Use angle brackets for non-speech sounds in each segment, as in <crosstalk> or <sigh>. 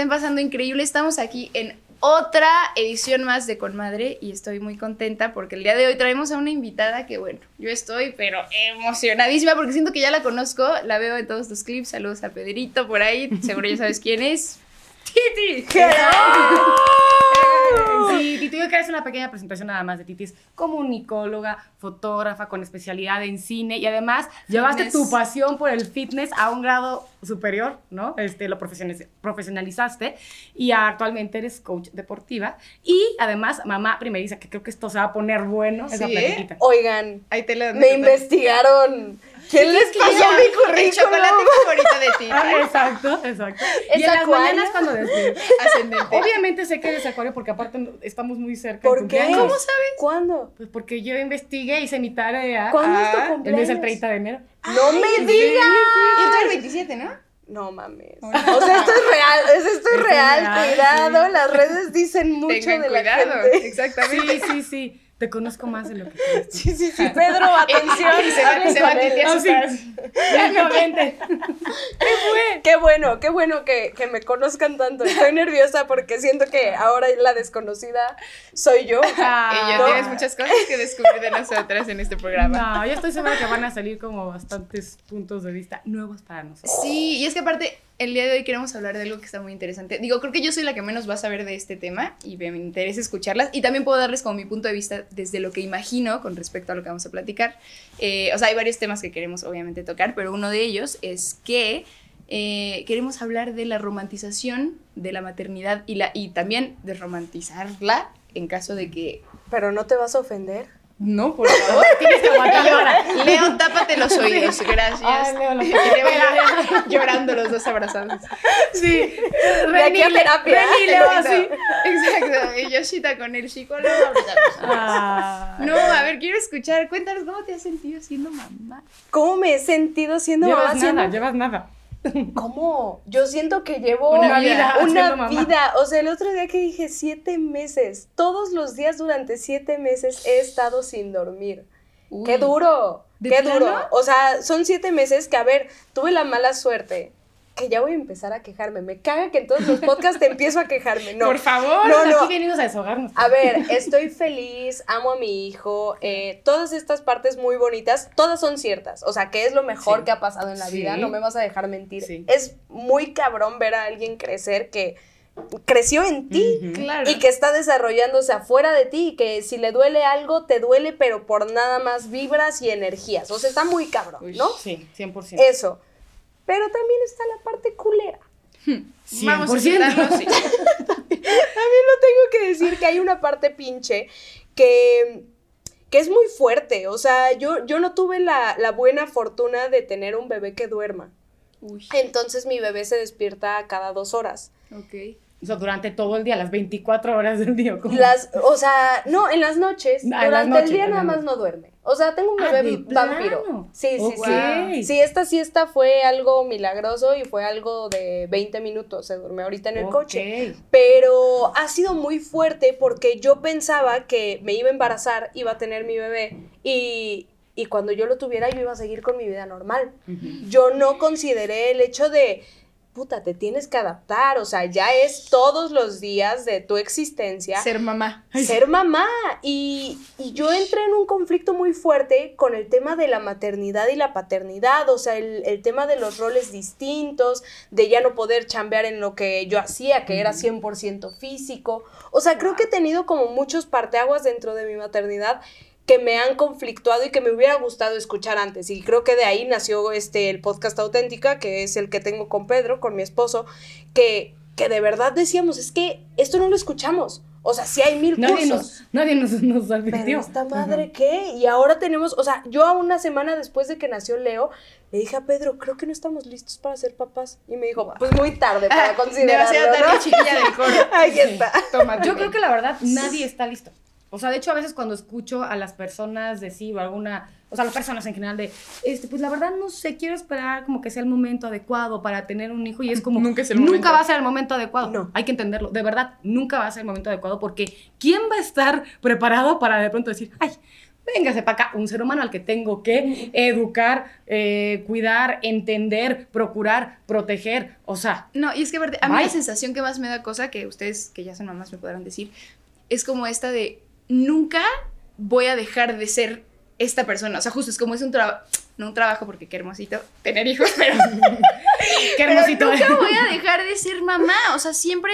estén pasando increíble. Estamos aquí en otra edición más de Conmadre y estoy muy contenta porque el día de hoy traemos a una invitada que, bueno, yo estoy pero emocionadísima porque siento que ya la conozco, la veo en todos los clips. Saludos a Pedrito por ahí, seguro ya sabes quién es. Titi. Sí, Titi, yo quiero hacer una pequeña presentación nada más de Titi. Es comunicóloga, fotógrafa con especialidad en cine y además llevaste tu pasión por el fitness a un grado superior, ¿no? Este, lo profesionaliz- profesionalizaste y actualmente eres coach deportiva y además mamá primeriza, que creo que esto se va a poner bueno, esa Sí, ¿eh? Oigan, Ahí te lo me investigaron. ¿Quién les pasó mi El currículum? chocolate favorito de ti. <laughs> Ah, exacto, exacto. ¿Es Y en las acuario? mañanas cuando. Ascendente. Obviamente sé que eres acuario porque aparte estamos muy cerca. ¿Por qué? cumpleaños. ¿Cómo sabes? ¿Cuándo? Pues porque yo investigué, hice mi tarea. ¿Cuándo Ah, es tu el El cumpleaños? mes del 30 de enero. ¡No me digas! Y tú el 27, ¿no? No mames. O sea, esto es real, es- esto es Es real, real, cuidado, sí. las redes dicen <laughs> mucho Tengan de la cuidado. gente. Exactamente. Sí, sí, sí. Te conozco más de lo que <laughs> crees. Sí, sí, sí, Pedro, atención. Y se va- se va a Ah, sus sí. Exactamente. <laughs> Qué bueno, qué bueno que, que me conozcan tanto. Estoy nerviosa porque siento que ahora la desconocida soy yo. Y ya No. tienes muchas cosas que descubrir de nosotras en este programa. No, yo estoy segura que van a salir como bastantes puntos de vista nuevos para nosotros. Sí, y es que aparte, el día de hoy queremos hablar de algo que está muy interesante. Digo, creo que yo soy la que menos va a saber de este tema y me interesa escucharlas. Y también puedo darles como mi punto de vista desde lo que imagino con respecto a lo que vamos a platicar. Eh, o sea, hay varios temas que queremos obviamente tocar, pero uno de ellos es que eh, queremos hablar de la romantización de la maternidad y, la, y también de romantizarla en caso de que... Pero no te vas a ofender. No, por favor. Tienes que aguantar ahora. Leo, tápate los oídos, gracias. Ay, Leo, lo Y y Leo llorando los dos abrazados. Sí. A Leo, terapia. Y Leo Exacto. así. Exacto. Y Yoshita con el psicólogo. Ah. No, a ver, quiero escuchar. Cuéntanos cómo te has sentido siendo mamá. ¿Cómo me he sentido siendo Llevas mamá? nada, Siendo- llevas nada. <laughs> ¿Cómo? Yo siento que llevo Una vida. <laughs> una vida. O sea, el otro día que dije siete meses, todos los días durante siete meses he estado sin dormir. ¡Qué duro! ¿De ¡Qué plano? duro! O sea, son siete meses que, a ver, tuve la mala suerte que ya voy a empezar a quejarme. Me caga que en todos los podcasts te empiezo a quejarme. No. Por favor. No, no. Aquí venimos a desahogarnos. A ver, estoy feliz, amo a mi hijo, eh, todas estas partes muy bonitas, todas son ciertas, o sea, que es lo mejor Sí. que ha pasado en la Sí. vida, no me vas a dejar mentir. Sí. Es muy cabrón ver a alguien crecer que creció en ti. Claro. y que está desarrollándose afuera de ti y que si le duele algo, te duele, pero por nada más vibras y energías, o sea, está muy cabrón, Uy, ¿no? Sí, 100%. Eso. Pero también está la parte culera. Vamos a 100%. aceptarlo, sí. También lo tengo que decir que hay una parte pinche que, que es muy fuerte. O sea, yo, yo no tuve la, la buena fortuna de tener un bebé que duerma. Uy, Entonces mi bebé se despierta cada dos horas. ok. O sea, durante todo el día, las 24 horas del día. ¿cómo? Las, o sea, no, en las noches. Ah, las durante noches, el día nada más no duerme. O sea, tengo un Ah, bebé ¿de vampiro. plano? Sí, sí, sí. Sí, esta siesta fue algo milagroso y fue algo de 20 minutos. Se durmió ahorita en el coche. Pero ha sido muy fuerte porque yo pensaba que me iba a embarazar, iba a tener mi bebé y, y cuando yo lo tuviera yo iba a seguir con mi vida normal. Yo no consideré el hecho de, puta, te tienes que adaptar, o sea, ya es todos los días de tu existencia Ser mamá. ser mamá. Y, y yo entré en un conflicto muy fuerte con el tema de la maternidad y la paternidad, o sea, el, el tema de los roles distintos, de ya no poder chambear en lo que yo hacía, que era 100% físico. O sea, creo que he tenido como muchos parteaguas dentro de mi maternidad que me han conflictuado y que me hubiera gustado escuchar antes. Y creo que de ahí nació este el podcast Auténtica, que es el que tengo con Pedro, con mi esposo, que, que de verdad decíamos, es que esto no lo escuchamos. O sea, sí hay mil Nadie cursos. nos, nadie nos, <laughs> nos advirtió. Pero esta madre, ¿qué? Y ahora tenemos, o sea, yo a una semana después de que nació Leo, le dije a Pedro, creo que no estamos listos para ser papás. Y me dijo, pues muy tarde para <laughs> considerarlo, Demasiado tarde, ¿no? chiquilla del coro. <laughs> Ahí está. Toma, Yo creo que la verdad nadie está listo. O sea, de hecho, a veces cuando escucho a las personas decir o alguna, o sea, las personas en general de, este, pues la verdad no sé, quiero esperar como que sea el momento adecuado para tener un hijo y es como, Nunca es el nunca momento. va a ser el momento adecuado. No. Hay que entenderlo. De verdad, nunca va a ser el momento adecuado porque ¿quién va a estar preparado para de pronto decir, ay, véngase para acá, un ser humano al que tengo que educar, eh, cuidar, entender, procurar, proteger, o sea. No, y es que a mí Bye. la sensación que más me da cosa, que ustedes que ya son mamás me podrán decir, es como esta de nunca voy a dejar de ser esta persona. O sea, justo es como es un trabajo, no un trabajo porque qué hermosito tener hijos, <laughs> pero, Qué pero hermosito. nunca voy a dejar de ser mamá. O sea, siempre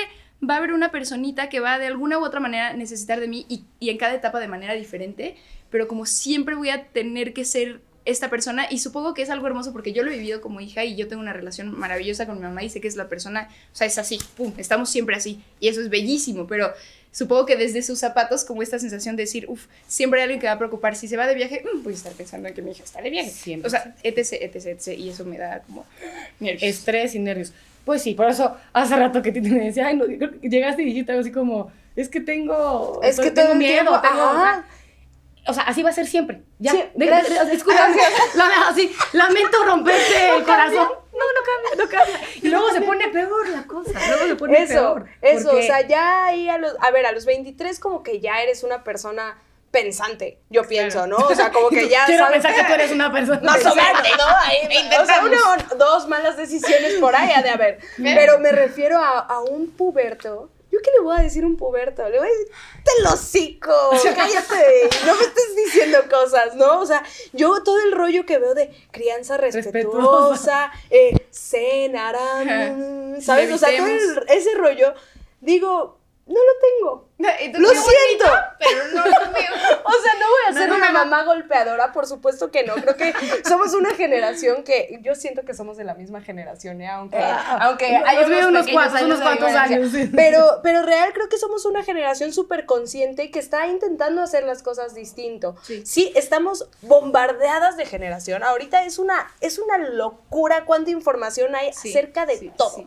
va a haber una personita que va de alguna u otra manera necesitar de mí y, y en cada etapa de manera diferente, pero como siempre voy a tener que ser esta persona y supongo que es algo hermoso porque yo lo he vivido como hija y yo tengo una relación maravillosa con mi mamá y sé que es la persona, o sea, es así, pum, estamos siempre así y eso es bellísimo, pero supongo que desde sus zapatos como esta sensación de decir, uff, siempre hay alguien que va a preocupar, si se va de viaje, mm, voy a estar pensando en que mi hija está de viaje. Siempre. O sea, etc, etc, etc, y eso me da como <gasps> nervios. Estrés y nervios. Pues sí, por eso hace rato que me decía, ay, no, llegaste y dijiste algo así como, es que tengo, Es que tengo el miedo, tengo... ajá. O sea, así va a ser siempre. Ya. Sí, De- de- la- <laughs> <laughs> así, lamento romperte el corazón. No, no cambia, no cambia. Y luego se pone peor la cosa. Luego se pone Eso, peor. eso, porque- o sea, ya ahí a los, a ver, a los 23 como que ya eres una persona pensante, yo pienso, ¿no? O sea, como que ya <laughs> Quiero sabes pensar que tú eres una persona. Más o menos. ¿no? Ahí, o sea, una o dos malas decisiones por ahí ha de haber. Pero me refiero a, a un puberto. ¿Yo qué le voy a decir a un puberto? Le voy a decir, te lo hocico, cállate, no me estés diciendo cosas, ¿no? O sea, yo todo el rollo que veo de crianza respetuosa, eh, cenarán, ¿sabes? O sea, todo el- ese rollo, digo, no lo tengo. Lo siento. pero no lo mío. <laughs> O sea, no voy a ser no, una no. mamá golpeadora, por supuesto que no. Creo que somos una generación que yo siento que somos de la misma generación, ¿eh? aunque, aunque Nos hay veo unos cuantos, unos cuantos años, sí. Pero, pero real creo que somos una generación súper consciente que está intentando hacer las cosas distinto. Sí. estamos bombardeadas de generación. Ahorita es una, es una locura cuánta información hay Sí, acerca de todo.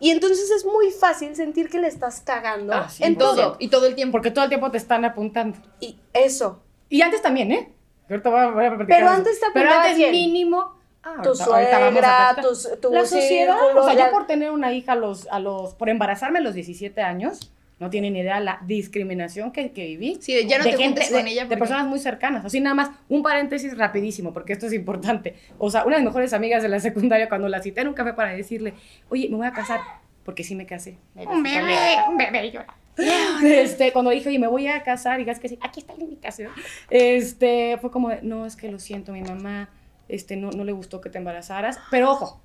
Y entonces es muy fácil sentir que le estás cagando Ah, en todo. Y todo el tiempo. Porque todo el tiempo te están apuntando. Y eso. Y antes también, ¿eh? Ahorita voy a, voy a Pero antes te Pero antes quién? mínimo. Ah, Tu ahorita- suegra, tus- tu La sociedad. círculo, o sea, la- yo por tener una hija a los, a los. por embarazarme a los 17 años, no tienen idea la discriminación que, que viví. Sí, de ya no te juntes de, con ella de porque- personas muy cercanas. Así nada más, un paréntesis rapidísimo, porque esto es importante. O sea, una de mis mejores amigas de la secundaria, cuando la cité en un café para decirle, oye, me voy a casar, porque sí me casé. Un bebé, un bebé llora. <laughs> Este, cuando dije, oye, me voy a casar, y digas que sí, aquí está la invitación. Este, fue como, de, no, es que lo siento, mi mamá, este, no, no le gustó que te embarazaras. Pero ojo,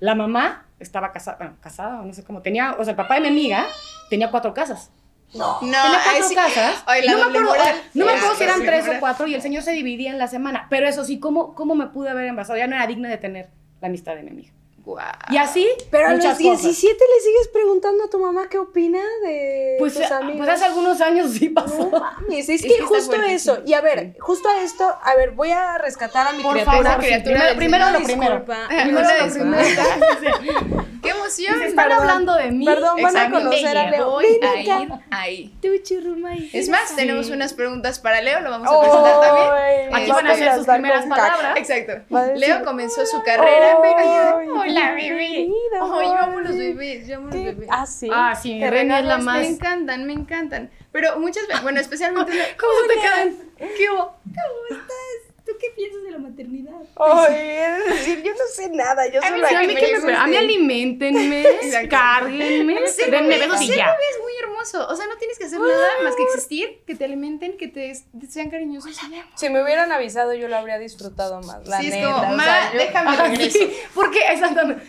la mamá estaba casada, bueno, casada, no sé cómo, tenía, o sea, el papá de mi amiga tenía cuatro casas. No. No, tenía cuatro sí. casas. Ay, la no me acuerdo, moral. no me acuerdo si eran tres o cuatro y el señor se dividía en la semana. Pero eso sí, ¿cómo, cómo me pude haber embarazado? Ya no era digna de tener la amistad de mi amiga. Y así, Pero a los muchas cosas. 17 le sigues preguntando a tu mamá qué opina de Pues, tus eh, amigos. pues hace algunos años sí pasó. No mames, es, Es que, justo eso. Y a ver, justo a esto, a ver, voy a rescatar a mi Por criatura. favor, sí, criatura primero, del primero lo primero. Disculpa. Primero lo primero. <laughs> ¡Qué emoción! Si están Perdón. hablando de mí. Perdón, van a conocer a Leo. Voy a ir ahí. Es más, Sí. tenemos unas preguntas para Leo, lo vamos a presentar también. Van a las sus primeras palabras. Exacto. Leo comenzó su carrera. Ay, Hola, bebé. Ay, yo amo los bebé. bebés, yo amo los. Ah, sí. Ah, sí, Reni es la más- Me encantan, me encantan. Pero muchas veces, bueno, especialmente. <laughs> ¿Cómo te quedan? ¿Qué? ¿Cómo estás? ¿Tú qué piensas de la maternidad? Ay, es decir, yo no sé nada, yo A soy mí la sí, a, que mí me que me- gusta. a mí alimentenme, <laughs> cárguenme, denme besos y ser ya. bebé es muy hermoso. O sea, no tienes que hacer nada más que existir, que te alimenten, que te sean cariñosos ya. Si me hubieran avisado, yo lo habría disfrutado más, la sí, es neta. como, o sea, yo- déjame Ah, regreso. sí, porque exactamente.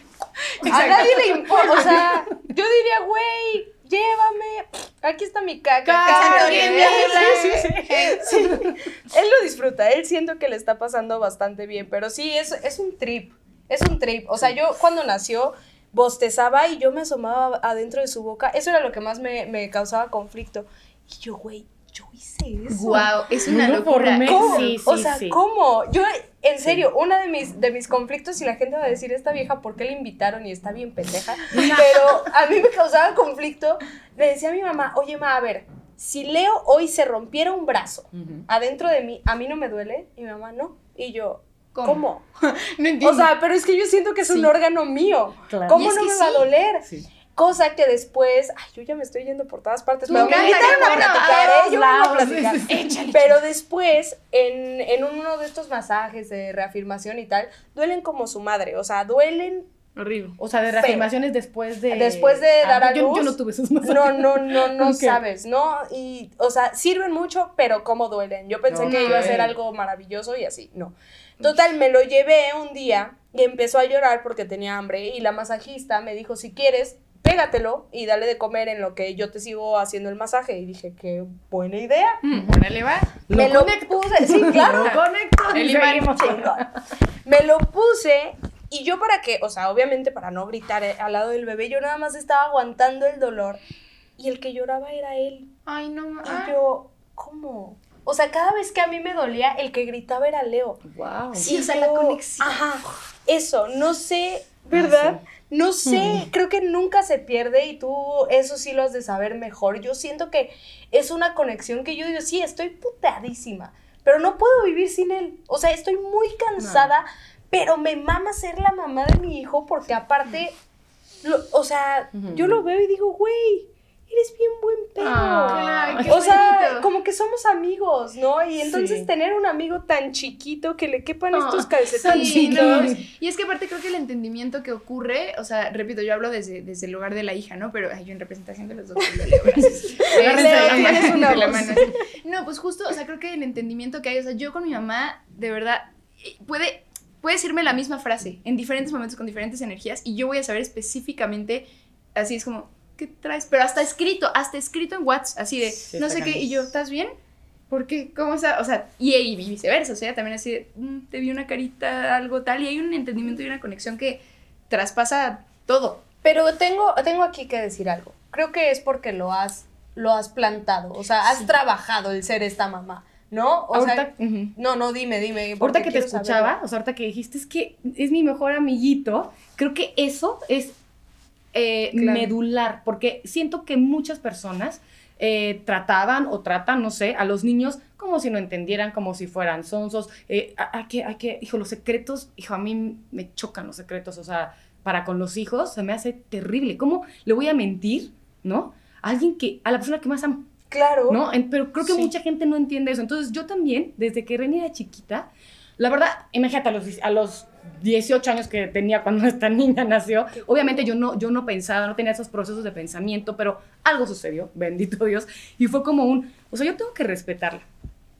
A nadie le importa, o sea, yo diría, güey, llévame, aquí está mi caca. Caca, sí, sí, sí. Sí, <laughs> Él lo disfruta, él siento que le está pasando bastante bien, pero sí, es, es un trip, es un trip. O sea, yo cuando nació bostezaba y yo me asomaba adentro de su boca, eso era lo que más me, me causaba conflicto. Y yo, güey, yo hice eso. Wow, es una No, locura. me- ¿Cómo? Sí, sí, o sea, sí. ¿cómo? Yo, en serio, una de mis, de mis conflictos, y la gente va a decir, esta vieja, ¿por qué la invitaron? Y está bien pendeja. <laughs> Pero a mí me causaba conflicto. Le decía a mi mamá, oye, ma, a ver, si Leo hoy se rompiera un brazo adentro de mí, ¿a mí no me duele? Y mi mamá, no. Y yo, ¿Cómo? ¿cómo? <laughs> No entiendo. O sea, pero es que yo siento que es un órgano mío. Claro. ¿Cómo no me va a doler? Sí. Cosa que después, ay, yo ya me estoy yendo por todas partes, Me pero me invitaron a platicar, a ¿eh? Yo vengo a lados, platicar. sí, sí, sí. Pero después, en, en uno de estos masajes de reafirmación y tal, duelen como su madre, o sea, duelen Horrible. O sea, de Feo. reafirmaciones después de. Después de Ah, dar a yo, luz. yo no tuve esos masajes. No, no, no, no sabes, ¿no? Y, o sea, sirven mucho, pero cómo duelen. Yo pensé que iba a ser algo maravilloso y así, no. Total, me lo llevé un día y empezó a llorar porque tenía hambre y la masajista me dijo, si quieres, pégatelo y dale de comer en lo que yo te sigo haciendo el masaje. Y dije, qué buena idea. Mm, órale, va. me lo puse, sí, <laughs> claro. Lo conecto. El. Me lo puse y yo para que, o sea, obviamente para no gritar eh, al lado del bebé, yo nada más estaba aguantando el dolor y el que lloraba era él. Ay, no. Y ah. yo, ¿cómo? O sea, cada vez que a mí me dolía, el que gritaba era Leo. Wow. Sí, Y o sea, la conexión. Ajá, eso, no sé, ¿verdad? No sé, creo que nunca se pierde y tú eso sí lo has de saber mejor. Yo siento que es una conexión que yo digo, sí, estoy putadísima, pero no puedo vivir sin él. O sea, estoy muy cansada, pero me mama ser la mamá de mi hijo porque aparte, lo- o sea, yo lo veo y digo, güey, eres bien buen pedo. Qué o sea, como que somos amigos, ¿no? Y entonces Sí. tener un amigo tan chiquito que le quepan estos Sí, calcetines. no, y es que aparte creo que el entendimiento que ocurre, o sea, repito, yo hablo desde, desde el lugar de la hija, ¿no? Pero ay, yo en representación de los dos, <laughs> leo. Leo, la mano, la mano. No, pues justo, o sea, creo que el entendimiento que hay, o sea, yo con mi mamá, de verdad, puede, puede decirme la misma frase en diferentes momentos con diferentes energías y yo voy a saber específicamente, así es como, ¿qué traes? Pero hasta escrito, hasta escrito en WhatsApp, así de, Sí, no sé qué, y yo, ¿estás bien? ¿Por qué? ¿Cómo está? O sea, y, y viceversa, o sea, también así de, "Mm, te vi una carita, algo tal, y hay un entendimiento y una conexión que traspasa todo. Pero tengo, tengo aquí que decir algo. Creo que es porque lo has, lo has plantado. O sea, has trabajado el ser esta mamá, ¿no? O sea, Ahorita- ujú. no, no, dime, dime. Ahorita que te escuchaba, saberlo. o sea, ahorita que dijiste es que es mi mejor amiguito, creo que eso es eh, Claro. medular, porque siento que muchas personas eh, trataban o tratan, no sé, a los niños como si no entendieran, como si fueran sonsos. Eh, hay que, hay que, hijo, los secretos, hijo, a mí me chocan los secretos, o sea, para con los hijos se me hace terrible. ¿Cómo le voy a mentir, no? A alguien que, a la persona que más amo. Claro. ¿no? En- pero creo que Sí. mucha gente no entiende eso. Entonces, yo también, desde que Reni era chiquita, la verdad, imagínate, a los, a los 18 años que tenía cuando <laughs> esta niña nació, obviamente yo no, yo no pensaba, no tenía esos procesos de pensamiento, pero algo sucedió, <laughs> bendito Dios, y fue como un, o sea, yo tengo que respetarla.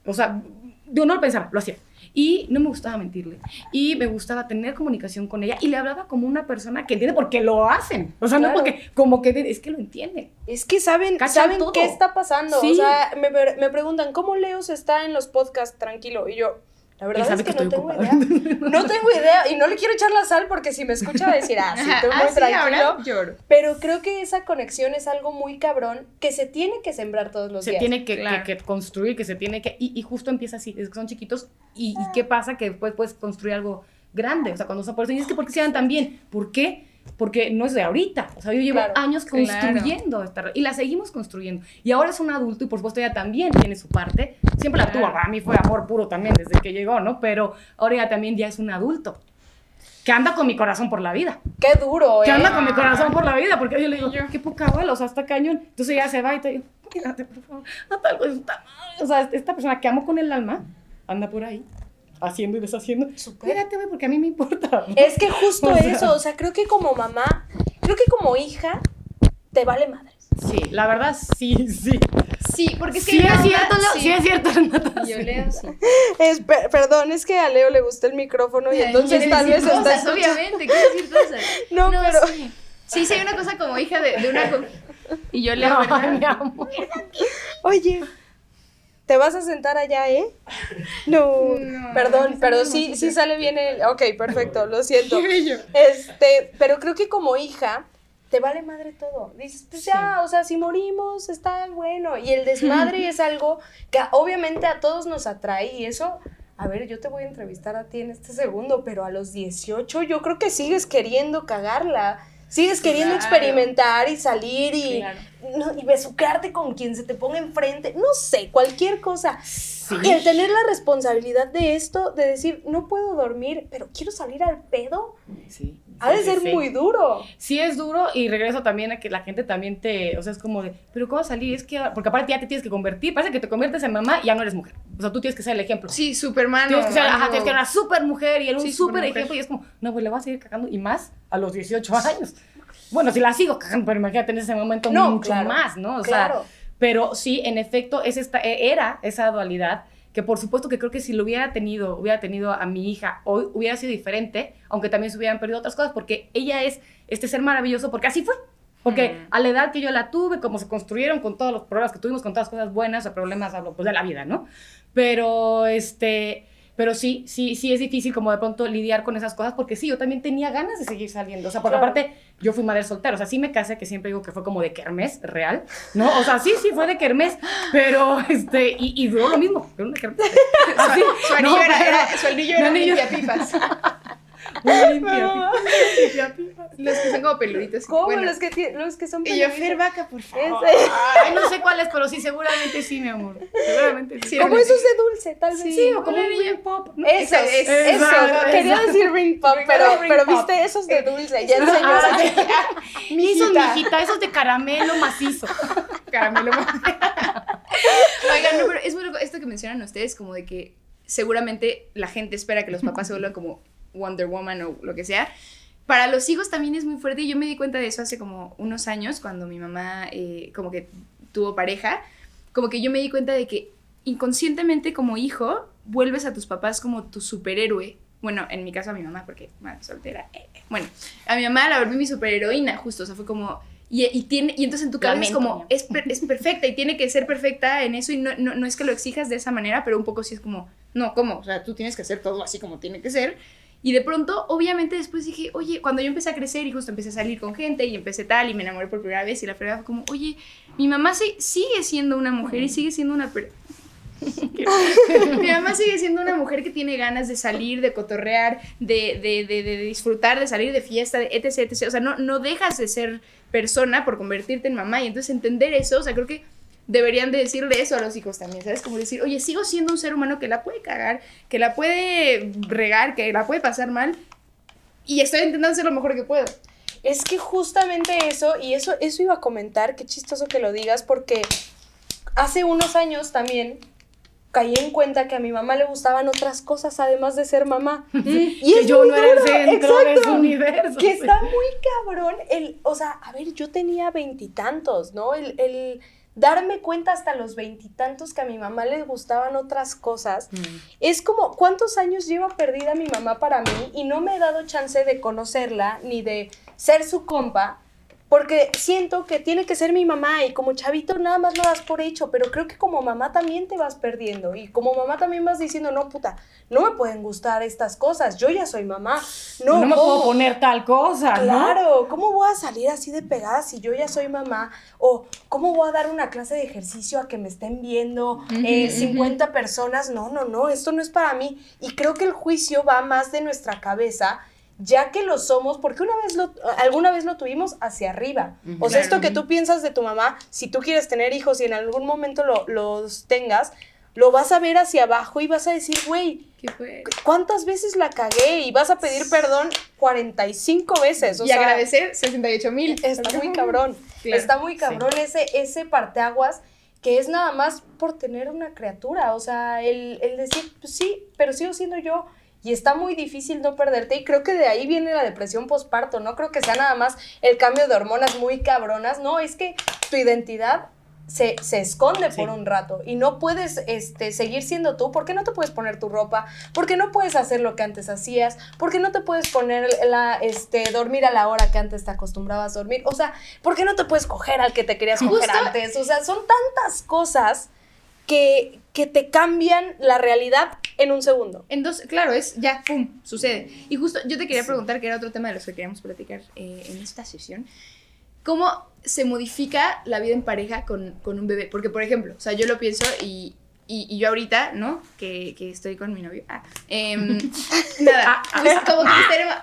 O sea, yo no lo pensaba, lo hacía. Y no me gustaba mentirle. Y me gustaba tener comunicación con ella. Y le hablaba como una persona que entiende porque lo hacen. O sea, no porque, como que es que lo entiende. Es que saben, Cachan saben todo. qué está pasando. Sí. O sea, me, me preguntan, ¿cómo Leos está en los podcasts tranquilo? Y yo, la verdad sabe es que, que no tengo ocupada. idea. <laughs> No tengo idea. Y no le quiero echar la sal porque si me escucha va a decir, ah, sí, estoy ah, muy sí, tranquilo. ahora lloro. Pero creo que esa conexión es algo muy cabrón que se tiene que sembrar todos los se días. tiene que, Claro. que- que construir, que se tiene que... Y, y justo empieza así, es que son chiquitos. Y, y qué pasa? Que después puedes construir algo grande. O sea, cuando se por eso, y es que ¿por qué se dan tan bien? ¿Por qué? Porque no es de ahorita. O sea, yo llevo Claro, años claro. construyendo esta... re- Y la seguimos construyendo. Y ahora es un adulto y por supuesto ella también tiene su parte. Siempre la tuvo. Claro. Para mí fue amor puro también desde que llegó, ¿no? Pero ahora ella también ya es un adulto. Que anda con mi corazón por la vida. Qué duro, ¿eh? Que anda con mi corazón por la vida, porque yo le digo, qué poca abuela, o sea, está cañón. Entonces ella se va y te digo, quédate, por favor, haz algo de puta madre". O sea, esta persona que amo con el alma anda por ahí, haciendo y deshaciendo. Súper. Quédate, güey, porque a mí me importa. Es que justo <laughs> O sea. eso, o sea, creo que como mamá, creo que como hija, te vale madres. Sí, la verdad, sí, sí. Sí, porque es que Sí es cierto, Leo, sí es cierto, Renata, yo sí. leo, sí. Es, per- perdón, es que a Leo le gusta el micrófono y entonces tal vez está cosas, escuchando. obviamente, quiere decir cosas. <laughs> No, pero- Sí. sí, sí, hay una cosa como hija de, de una... Y yo leo, No, mi amor. Oye, ¿te vas a sentar allá, eh? No, <laughs> No, perdón, pero sí, sí sale bien el... Ok, perfecto, lo <laughs> siento. Este, pero creo que como hija, te vale madre todo. Dices, pues ya, o sea, si morimos, está bueno. Y el desmadre es algo que obviamente a todos nos atrae y eso... A ver, yo te voy a entrevistar a ti en este segundo, pero a los 18 yo creo que sigues queriendo cagarla. Sigues queriendo Claro. experimentar y salir y, Claro. no, y besucarte con quien se te ponga enfrente. No sé, cualquier cosa. Sí. Y el tener la responsabilidad de esto, de decir, no puedo dormir, pero quiero salir al pedo, Sí. Ha de Sí, ser sí. muy duro. Sí es duro y regreso también a que la gente también te, o sea, es como de, pero ¿cómo salir? Es que, porque aparte ya te tienes que convertir, parece que te conviertes en mamá y ya no eres mujer. O sea, tú tienes que ser el ejemplo. Sí, Superman. Tienes que ser, ajá, algo- tienes que ser una super mujer y él un Sí, super ejemplo y es como, no, pues le vas a seguir cagando y más a los 18 años. Bueno, si la sigo cagando, pero imagínate en ese momento No, mucho claro, más, ¿no? O claro. sea, pero sí, en efecto, es esta, e- era esa dualidad que por supuesto que creo que si lo hubiera tenido, hubiera tenido a mi hija, hoy hubiera sido diferente, aunque también se hubieran perdido otras cosas, porque ella es este ser maravilloso, porque así fue. Porque Mm. a la edad que yo la tuve, como se construyeron con todos los problemas que tuvimos, con todas las cosas buenas o problemas hablo, pues, de la vida, ¿no? Pero, este, pero sí, sí, sí es difícil como de pronto lidiar con esas cosas, porque sí, yo también tenía ganas de seguir saliendo. O sea, porque Claro. aparte, yo fui madre soltera. O sea, sí me casé, que siempre digo que fue como de kermés real, ¿no? O sea, sí, sí fue de kermés, pero, este, y, y duró lo mismo, pero una kermés. <laughs> Así, Su anillo no, era, era- su anillo era limpiapipas. <laughs> <laughs> limpia. Los que son como peluditos. ¿Cómo? Bueno, Los, que, los que son Y yo, peluditos. Fer Vaca, por favor. Ese. Ay, no sé cuáles, pero sí, seguramente sí, mi amor. Seguramente sí. Como esos de dulce, tal vez. Sí, Sí, o como un ring pop. ¿no? Esos, es- eso, exacto, quería exacto. decir ring pop, pero, Ring pero pop. viste esos de dulce, <laughs> ya enseñó. Ah, así. Esos, Mijita. mijita, esos de caramelo macizo. <laughs> Caramelo. Oigan, no, pero es muy loco esto que mencionan ustedes, como de que seguramente la gente espera que los papás se vuelvan como Wonder Woman o lo que sea. Para los hijos también es muy fuerte y yo me di cuenta de eso hace como unos años cuando mi mamá eh, como que tuvo pareja, como que yo me di cuenta de que inconscientemente como hijo vuelves a tus papás como tu superhéroe. Bueno, en mi caso a mi mamá, porque madre soltera. eh, eh. Bueno, a mi mamá la volví mi superheroína, justo, o sea, fue como... Y, y, tiene, y entonces en tu cabeza es como, es, per- es perfecta y tiene que ser perfecta en eso y no, no, no es que lo exijas de esa manera, pero un poco sí es como, no, ¿cómo? O sea, tú tienes que hacer todo así como tiene que ser. Y de pronto, obviamente después dije, oye, cuando yo empecé a crecer y justo empecé a salir con gente y empecé tal y me enamoré por primera vez y la fregada fue como, oye, mi mamá sigue siendo una mujer y sigue siendo una... <laughs> <laughs> mi mamá sigue siendo una mujer que tiene ganas de salir, de cotorrear, de, de, de, de disfrutar, de salir de fiesta, de etc, etc. O sea, no, no dejas de ser persona por convertirte en mamá. Y entonces entender eso, o sea, creo que deberían de decirle eso a los hijos también, ¿sabes? Como decir, oye, sigo siendo un ser humano que la puede cagar, que la puede regar, que la puede pasar mal. Y estoy intentando hacer lo mejor que puedo. Es que justamente eso, y eso, eso iba a comentar, qué chistoso que lo digas, porque hace unos años también caí en cuenta que a mi mamá le gustaban otras cosas además de ser mamá. <laughs> Y que es yo no era el centro de exacto. su universo. Que está muy cabrón el, o sea, a ver, yo tenía veintitantos, ¿no? El, el darme cuenta hasta los veintitantos que a mi mamá le gustaban otras cosas. Mm. Es como, ¿cuántos años lleva perdida mi mamá para mí? Y no me he dado chance de conocerla ni de ser su compa, porque siento que tiene que ser mi mamá y como chavito nada más lo das por hecho, pero creo que como mamá también te vas perdiendo y como mamá también vas diciendo, no, puta, no me pueden gustar estas cosas, yo ya soy mamá, no, No, me ¿cómo? puedo poner tal cosa, ¿no? Claro, ¿cómo voy a salir así de pegada si yo ya soy mamá? O ¿cómo voy a dar una clase de ejercicio a que me estén viendo eh, Ujú, 50 personas? No, no, no, esto no es para mí. Y creo que el juicio va más de nuestra cabeza, ya que lo somos, porque una vez lo, alguna vez lo tuvimos hacia arriba. O sea, esto que tú piensas de tu mamá, si tú quieres tener hijos y en algún momento lo- los tengas, lo vas a ver hacia abajo y vas a decir, güey, ¿Qué fue? ¿cuántas veces la cagué? Y vas a pedir perdón 45 veces. O y sea, agradecer 68 mil. Está muy cabrón. Claro. Está muy cabrón ese, ese parteaguas que es nada más por tener una criatura. O sea, el, el decir, pues sí, pero sigo siendo yo. Y está muy difícil no perderte. Y creo que de ahí viene la depresión postparto. No creo que sea nada más el cambio de hormonas muy cabronas. No, es que tu identidad se, se esconde Sí. por un rato y no puedes este, seguir siendo tú porque no te puedes poner tu ropa, porque no puedes hacer lo que antes hacías, porque no te puedes poner la, este, dormir a la hora que antes te acostumbrabas a dormir, o sea, porque no te puedes coger al que te querías coger Justo- antes, o sea, son tantas cosas que, que te cambian la realidad en un segundo. Entonces, claro, es ya, pum, sucede. Y justo yo te quería preguntar, que era otro tema de los que queríamos platicar eh, en esta sesión, ¿cómo se modifica la vida en pareja con, con un bebé? Porque, por ejemplo, o sea, yo lo pienso y, y, y yo ahorita, ¿no? Que, que estoy con mi novio. Ah, em, <laughs> nada, pues como que tenemos...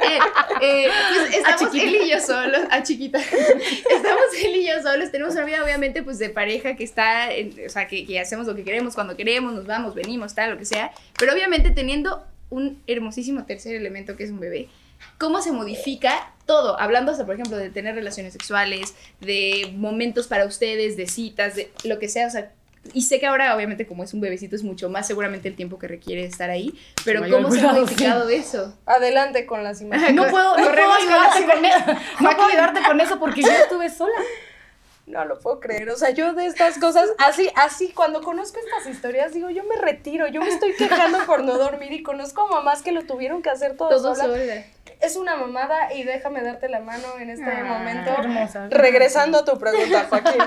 eh, eh, pues estamos él y yo solos, a chiquita. <laughs> estamos él y yo solos, tenemos una vida obviamente pues de pareja que está, o sea, que, que hacemos lo que queremos cuando queremos, nos vamos, venimos, tal, lo que sea, pero obviamente teniendo un hermosísimo tercer elemento que es un bebé, cómo se modifica todo, hablando hasta, por ejemplo, de tener relaciones sexuales, de momentos para ustedes, de citas, de lo que sea, o sea, y sé que ahora, obviamente, como es un bebecito, es mucho más seguramente el tiempo que requiere estar ahí, pero Mayor ¿cómo se ha modificado eso? Adelante con las imágenes. No puedo, no puedo ayudarte con eso. No puedo ayudarte con eso porque yo estuve sola. No lo puedo creer. O sea, yo de estas cosas, así, así, cuando conozco estas historias, digo, yo me retiro, yo me estoy quejando por no dormir y conozco a mamás que lo tuvieron que hacer todo, Todo sola. sola. Es una mamada y déjame darte la mano en este Ah, momento. hermosa. Regresando a tu pregunta, <laughs> Joaquín.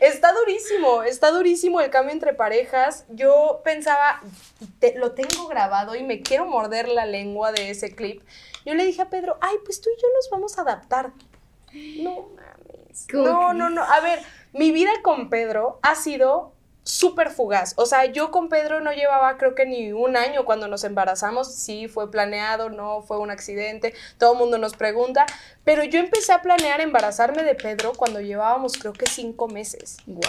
Está durísimo, está durísimo el cambio entre parejas. Yo pensaba, te- lo tengo grabado y me quiero morder la lengua de ese clip. Yo le dije a Pedro, ay, pues tú y yo nos vamos a adaptar. No mames. ¿Cómo No, no, no. A ver, mi vida con Pedro ha sido súper fugaz. O sea, yo con Pedro no llevaba creo que ni un año cuando nos embarazamos. Sí, fue planeado, no, fue un accidente. Todo el mundo nos pregunta. Pero yo empecé a planear embarazarme de Pedro cuando llevábamos creo que cinco meses. Wow.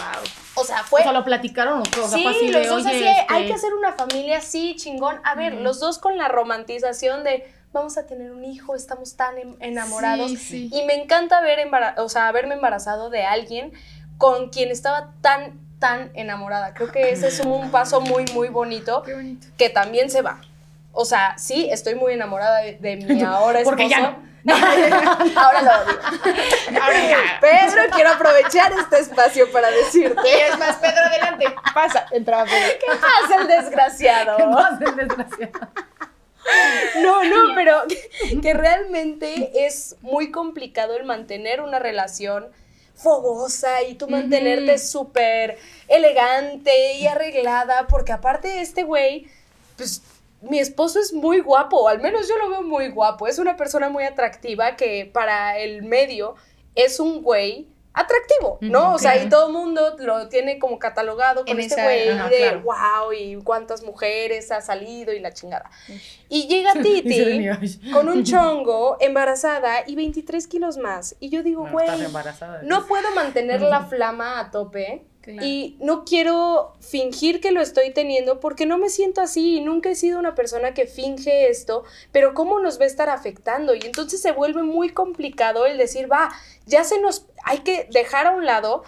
O sea, O fue... sea, lo platicaron los dos. Sí, así los de, dos así, este, hay que hacer una familia así, chingón. A ver, los dos con la romantización de vamos a tener un hijo, estamos tan em- enamorados. Sí, sí. Y me encanta ver o sea, haberme embarazado de alguien con quien estaba tan, tan enamorada. Creo que ese es un paso muy, muy bonito Qué bonito. que también se va. O sea, sí, estoy muy enamorada de, de mi ahora esposo. <laughs> Porque ya no. <laughs> ahora lo odio. <laughs> Pedro, quiero aprovechar este espacio para decirte. Y es más, Pedro, adelante. Pasa. Entraba Pedro. ¿Qué pasa el desgraciado? Más el desgraciado. No, no, pero <laughs> que realmente es muy complicado el mantener una relación fogosa y tú mantenerte súper elegante y arreglada, porque aparte este güey, pues mi esposo es muy guapo, al menos yo lo veo muy guapo, es una persona muy atractiva que para el medio es un güey atractivo, ¿no? O sea, y todo el mundo lo tiene como catalogado con En este güey de claro. wow y cuántas mujeres ha salido y la chingada. Y llega <laughs> Titi con un <laughs> chongo, embarazada y 23 kilos más. Y yo digo, güey, no puedo mantener la flama a tope. Y no quiero fingir que lo estoy teniendo porque no me siento así y nunca he sido una persona que finge esto, pero cómo nos va a estar afectando y entonces se vuelve muy complicado el decir, va, ya se nos, hay que dejar a un lado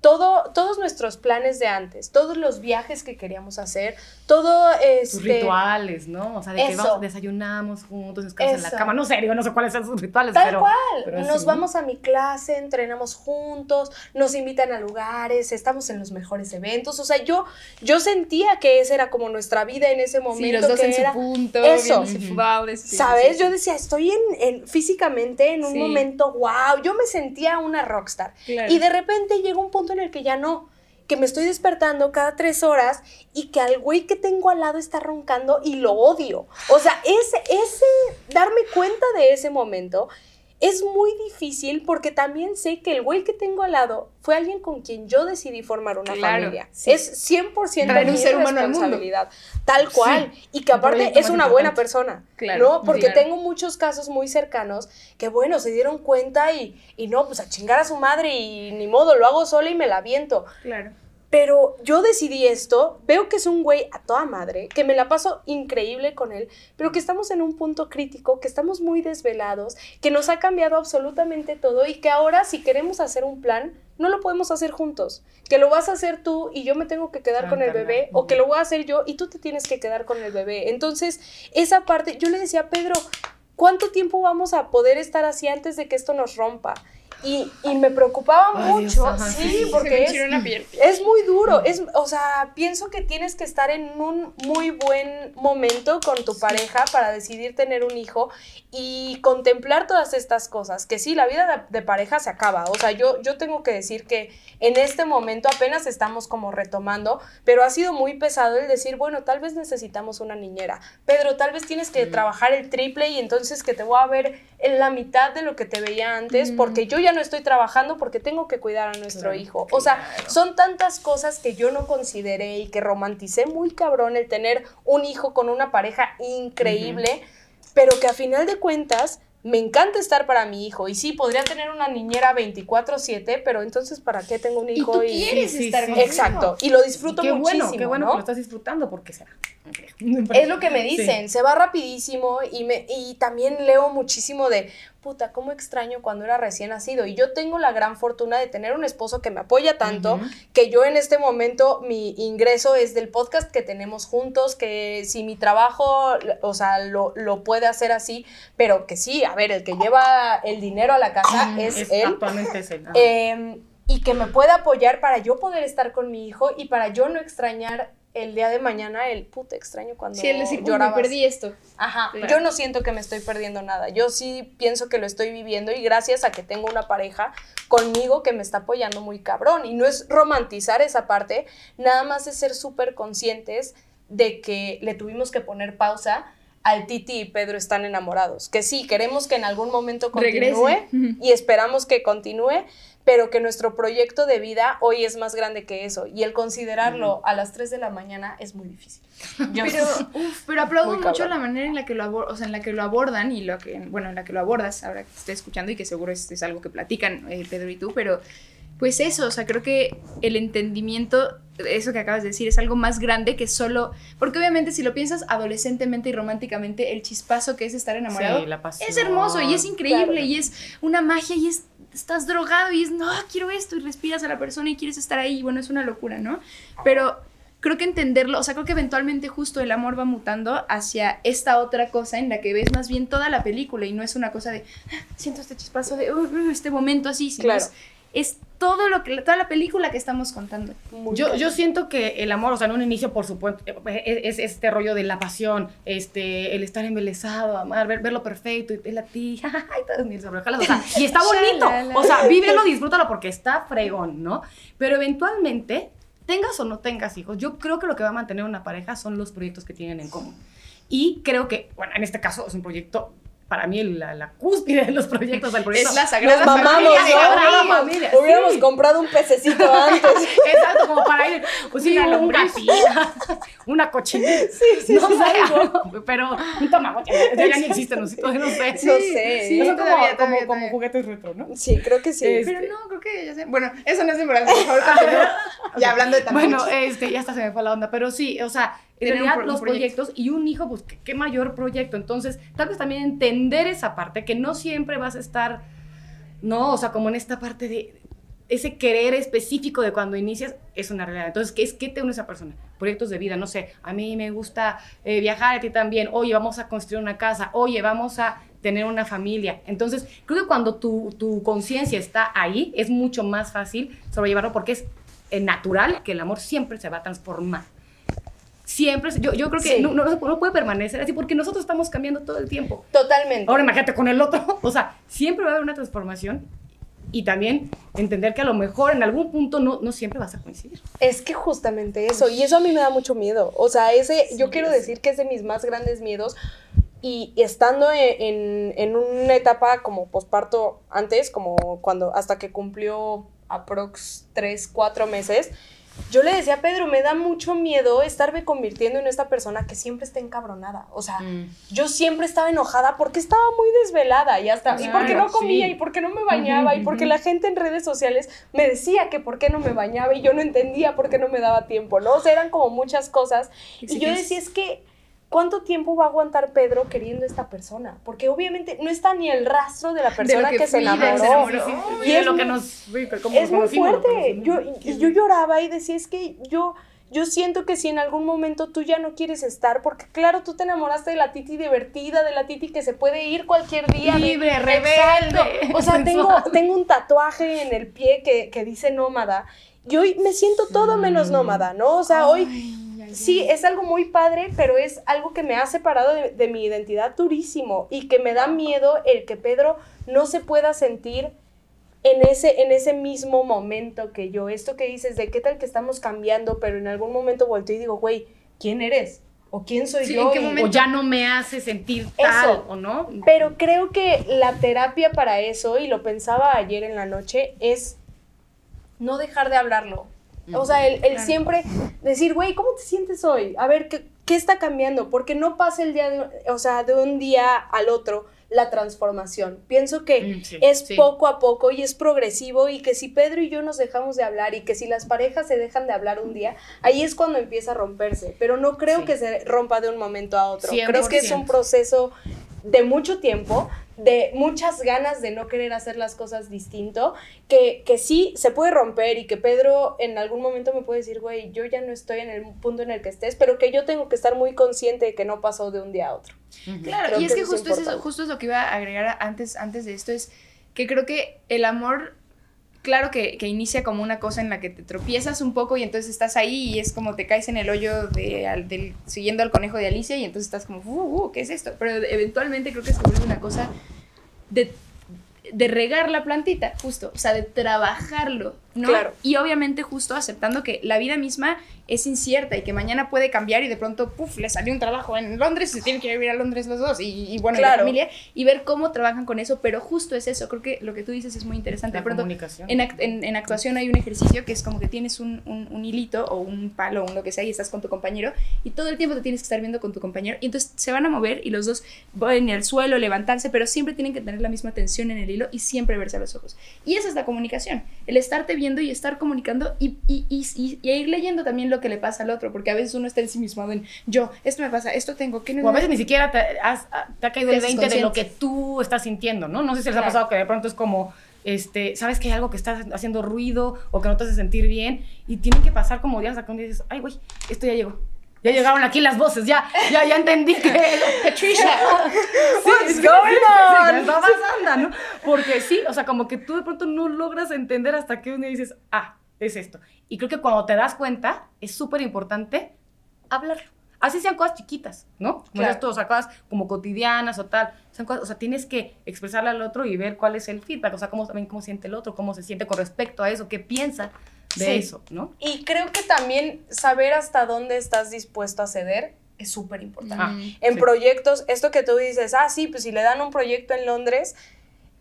todo, todos nuestros planes de antes, todos los viajes que queríamos hacer, todo Tus este... rituales, ¿no? O sea, de que Eso. vamos, desayunamos juntos, nos quedamos en la cama. No sé, yo no sé cuáles son sus rituales, Tal pero. cual. pero nos sí. vamos a mi clase, entrenamos juntos, nos invitan a lugares, estamos en los mejores eventos. O sea, yo, yo sentía que esa era como nuestra vida en ese momento. Sí, los dos que en era, su punto, eso. fútbol, sí, ¿Sabes? sí, Yo decía, estoy en, en- físicamente en un Sí. momento, wow, yo me sentía una rockstar. Claro. Y de repente llega un punto en el que ya no, que me estoy despertando cada tres horas y que al güey que tengo al lado está roncando y lo odio. O sea, ese, ese, darme cuenta de ese momento es muy difícil porque también sé que el güey que tengo al lado fue alguien con quien yo decidí formar una Claro, familia. sí. Es 100% Traer un mi ser humano al mundo. responsabilidad. Tal cual. Y que un aparte es una buena persona. Claro, ¿No? Porque claro. tengo muchos casos muy cercanos que, bueno, se dieron cuenta y, y no, pues a chingar a su madre y ni modo, lo hago sola y me la aviento. Claro. Pero yo decidí esto, veo que es un güey a toda madre, que me la paso increíble con él, pero que estamos en un punto crítico, que estamos muy desvelados, que nos ha cambiado absolutamente todo y que ahora si queremos hacer un plan, no lo podemos hacer juntos. Que lo vas a hacer tú y yo me tengo que quedar con el bebé, o que lo voy a hacer yo y tú te tienes que quedar con el bebé. Entonces, esa parte, yo le decía a Pedro, ¿cuánto tiempo vamos a poder estar así antes de que esto nos rompa? Y, y me preocupaba Ay, Dios, mucho, ajá, sí, sí, porque es, es muy duro, es, o sea, pienso que tienes que estar en un muy buen momento con tu pareja para decidir tener un hijo y contemplar todas estas cosas, que sí, la vida de, de pareja se acaba, o sea, yo, yo tengo que decir que en este momento apenas estamos como retomando, pero ha sido muy pesado el decir, bueno, tal vez necesitamos una niñera, Pedro, tal vez tienes que trabajar el triple y entonces que te voy a ver en la mitad de lo que te veía antes, porque yo ya no estoy trabajando porque tengo que cuidar a nuestro Claro, hijo. O sea, son tantas cosas que yo no consideré y que romanticé muy cabrón el tener un hijo con una pareja increíble, pero que a final de cuentas me encanta estar para mi hijo. Y sí, podría tener una niñera 24-7, pero entonces, ¿para qué tengo un hijo? Y tú quieres estar con Exacto. Y lo disfruto qué muchísimo. Bueno, qué bueno ¿no? que lo estás disfrutando, porque será. Es lo que me dicen, se va rapidísimo y, me, y también leo muchísimo de, puta, cómo extraño cuando era recién nacido. Y yo tengo la gran fortuna de tener un esposo que me apoya tanto, que yo en este momento mi ingreso es del podcast que tenemos juntos, que si mi trabajo, o sea, lo, lo puede hacer así, pero que sí, a ver, el que lleva el dinero a la casa es, Es- él. Actualmente es él. Eh, y que me pueda apoyar para yo poder estar con mi hijo y para yo no extrañar el día de mañana el puta extraño cuando Sí, el decir, "Uy, me llorabas". perdí esto. Ajá, Claro. yo no siento que me estoy perdiendo nada. Yo sí pienso que lo estoy viviendo y gracias a que tengo una pareja conmigo que me está apoyando muy cabrón. Y no es romantizar esa parte, nada más es ser súper conscientes de que le tuvimos que poner pausa al Titi y Pedro están enamorados. Que sí, queremos que en algún momento Regrese. continúe y esperamos que continúe, pero que nuestro proyecto de vida hoy es más grande que eso. Y el considerarlo a las 3 de la mañana es muy difícil. <laughs> Yo- Pero, uf, pero aplaudo mucho cabrón. la manera en la que lo abor- o sea, en la que lo abordan y lo que, bueno, en la que lo abordas, ahora que te estoy escuchando y que seguro es, es algo que platican eh, Pedro y tú, pero pues eso, o sea, creo que el entendimiento, eso que acabas de decir, es algo más grande que solo, porque obviamente si lo piensas adolescentemente y románticamente, el chispazo que es estar enamorado Sí, la pasión. es hermoso y es increíble Claro. y es una magia y es estás drogado y es no quiero esto y respiras a la persona y quieres estar ahí y bueno es una locura no pero creo que entenderlo o sea creo que eventualmente justo el amor va mutando hacia esta otra cosa en la que ves más bien toda la película y no es una cosa de "Ah, siento este chispazo de "Uh, uh", este momento así sino Claro. es, es todo lo que toda la película que estamos contando muy Yo, yo siento que el amor, o sea, en un inicio, por supuesto, es, es este rollo de la pasión, este, el estar embelesado, amar, ver, ver lo perfecto, y la <laughs> mis sobrejalas, o sea, y está bonito, o sea, vívelo, disfrútalo porque está fregón, ¿no? Pero eventualmente, tengas o no tengas hijos, yo creo que lo que va a mantener una pareja son los proyectos que tienen en común. Y creo que, bueno, en este caso es un proyecto, para mí, la, la cúspide de los proyectos, el proyecto. es la sagrada Nos mamamos, familia, ¿no? Sagrada Amigos, familia, Hubiéramos sí. comprado un pececito <laughs> antes. Exacto, como para ir, pues Sí, sí, una un lombriz. <laughs> una cochinita. Sí, sí, no sí, sé, algo. <laughs> pero un tamagotchi, ya, ya ni existen, no sé, no sé. No sé. sí, No son como, todavía, como, todavía, como juguetes retro, ¿no? Sí, creo que sí. Es- pero no creo que ya sé bueno eso no es importante por favor continúa. ya hablando de Bueno, Tamagotchi. este, ya hasta se me fue la onda, pero sí, o sea, en realidad pro- los proyecto. proyectos y un hijo, pues, ¿qué, qué mayor proyecto. Entonces, tal vez también entender esa parte, que no siempre vas a estar, no, o sea, como en esta parte de ese querer específico de cuando inicias es una realidad. Entonces, ¿qué es qué te une a esa persona? Proyectos de vida, no sé, a mí me gusta eh, viajar, a ti también, oye, vamos a construir una casa, oye, vamos a tener una familia. Entonces, creo que cuando tu, tu conciencia está ahí, es mucho más fácil sobrellevarlo porque es eh, natural que el amor siempre se va a transformar. Siempre, yo, yo creo que Sí. no, no, no puede permanecer así porque nosotros estamos cambiando todo el tiempo. Totalmente. Ahora imagínate con el otro, <laughs> o sea, siempre va a haber una transformación y también entender que a lo mejor en algún punto no, no siempre vas a coincidir. Es que justamente eso, y eso a mí me da mucho miedo. O sea, ese, yo Sí, quiero sí. decir que es de mis más grandes miedos. Y estando en, en- en una etapa como posparto antes, como cuando hasta que cumplió aprox 3, 4 meses, yo le decía a Pedro, me da mucho miedo estarme convirtiendo en esta persona que siempre está encabronada. O sea, yo siempre estaba enojada porque estaba muy desvelada y hasta y porque no comía sí. y porque no me bañaba y porque la gente en redes sociales me decía que por qué no me bañaba y yo no entendía por qué no me daba tiempo, ¿no? O sea, eran como muchas cosas y yo decía, es que ¿cuánto tiempo va a aguantar Pedro queriendo esta persona? Porque obviamente no está ni el rastro de la persona que que, se enamoró. Y Y es lo que muy- nos... Es muy fuerte. Yo, y yo lloraba y decía, es que yo, yo siento que si en algún momento tú ya no quieres estar, porque claro, tú te enamoraste de la Titi divertida, de la Titi que se puede ir cualquier día. de- Libre, Exacto. rebelde, O sea, <laughs> tengo, tengo un tatuaje en el pie que, que dice nómada. Y hoy me siento todo menos nómada, ¿no? O sea, hoy Ay, ay, Sí, es algo muy padre, pero es algo que me ha separado de, de mi identidad durísimo y que me da miedo el que Pedro no se pueda sentir en ese, en ese mismo momento que yo. Esto que dices de qué tal que estamos cambiando, pero en algún momento volteo y digo, güey, ¿quién eres? ¿O quién soy Sí, yo? ¿en qué Y- momento? O ya no me hace sentir Eso. tal, ¿o no? Pero creo que la terapia para eso, y lo pensaba ayer en la noche, es no dejar de hablarlo. O sea, el, el Claro. siempre decir, güey, ¿cómo te sientes hoy? A ver, ¿qué, qué está cambiando? Porque no pasa el día de, o sea, de un día al otro la transformación. Pienso que Mm, sí, es sí. poco a poco y es progresivo y que si Pedro y yo nos dejamos de hablar y que si las parejas se dejan de hablar un día, ahí es cuando empieza a romperse. Pero no creo Sí. que se rompa de un momento a otro. Creo que es 100%. un proceso de mucho tiempo, de muchas ganas de no querer hacer las cosas distinto, que, que sí se puede romper y que Pedro en algún momento me puede decir, güey, yo ya no estoy en el punto en el que estés, pero que yo tengo que estar muy consciente de que no pasó de un día a otro. Claro, Creo y es que justo es eso, justo es lo que iba a agregar antes, antes de esto, es que creo que el amor, claro que, que inicia como una cosa en la que te tropiezas un poco y entonces estás ahí y es como te caes en el hoyo de, al- del, siguiendo al conejo de Alicia y entonces estás como, uh, uh, ¿qué es esto? Pero eventualmente creo que se vuelve una cosa de, de regar la plantita, justo, o sea, de trabajarlo, ¿no? Claro. Y obviamente justo aceptando que la vida misma es incierta y que mañana puede cambiar y de pronto, puff, le salió un trabajo en Londres y se tienen que ir a vivir a Londres los dos y, y bueno, y la Claro. familia y ver cómo trabajan con eso, pero justo es eso, creo que lo que tú dices es muy interesante. La de pronto, comunicación. en, act- en- en actuación hay un ejercicio que es como que tienes un, un- un hilito o un palo o un lo que sea y estás con tu compañero y todo el tiempo te tienes que estar viendo con tu compañero y entonces se van a mover y los dos van al suelo, levantarse, pero siempre tienen que tener la misma tensión en el hilo y siempre verse a los ojos. Y esa es la comunicación, el estarte viendo y estar comunicando y, y, y, y- ir leyendo también lo que le pasa al otro, porque a veces uno está ensimismado en yo, esto me pasa, esto tengo, que no O a veces ni siquiera te, has- te ha caído el haces 20 de lo que tú estás sintiendo, ¿no? No sé si les ha pasado que de pronto es como, este, sabes que hay algo que está haciendo ruido o que no te hace sentir bien y tienen que pasar como días hasta que un día dices, ay, güey, esto ya llegó. Ya llegaron aquí las voces, ya, ya, ya entendí que... Patricia, What's going on? ¿Qué está pasando, no? Porque sí, o sea, como que tú de pronto no logras entender hasta que un día dices, ah, es esto. Y creo que cuando te das cuenta, es súper importante hablarlo. Así sean cosas chiquitas, ¿no? Como Claro. o sea, cosas como cotidianas o tal. Sean cosas- o sea, tienes que expresarle al otro y ver cuál es el feedback, o sea, cómo, también cómo siente el otro, cómo se siente con respecto a eso, qué piensa de Sí. eso, ¿no? Y creo que también saber hasta dónde estás dispuesto a ceder es súper importante. Ah, En sí. proyectos, esto que tú dices, ah, sí, pues si le dan un proyecto en Londres,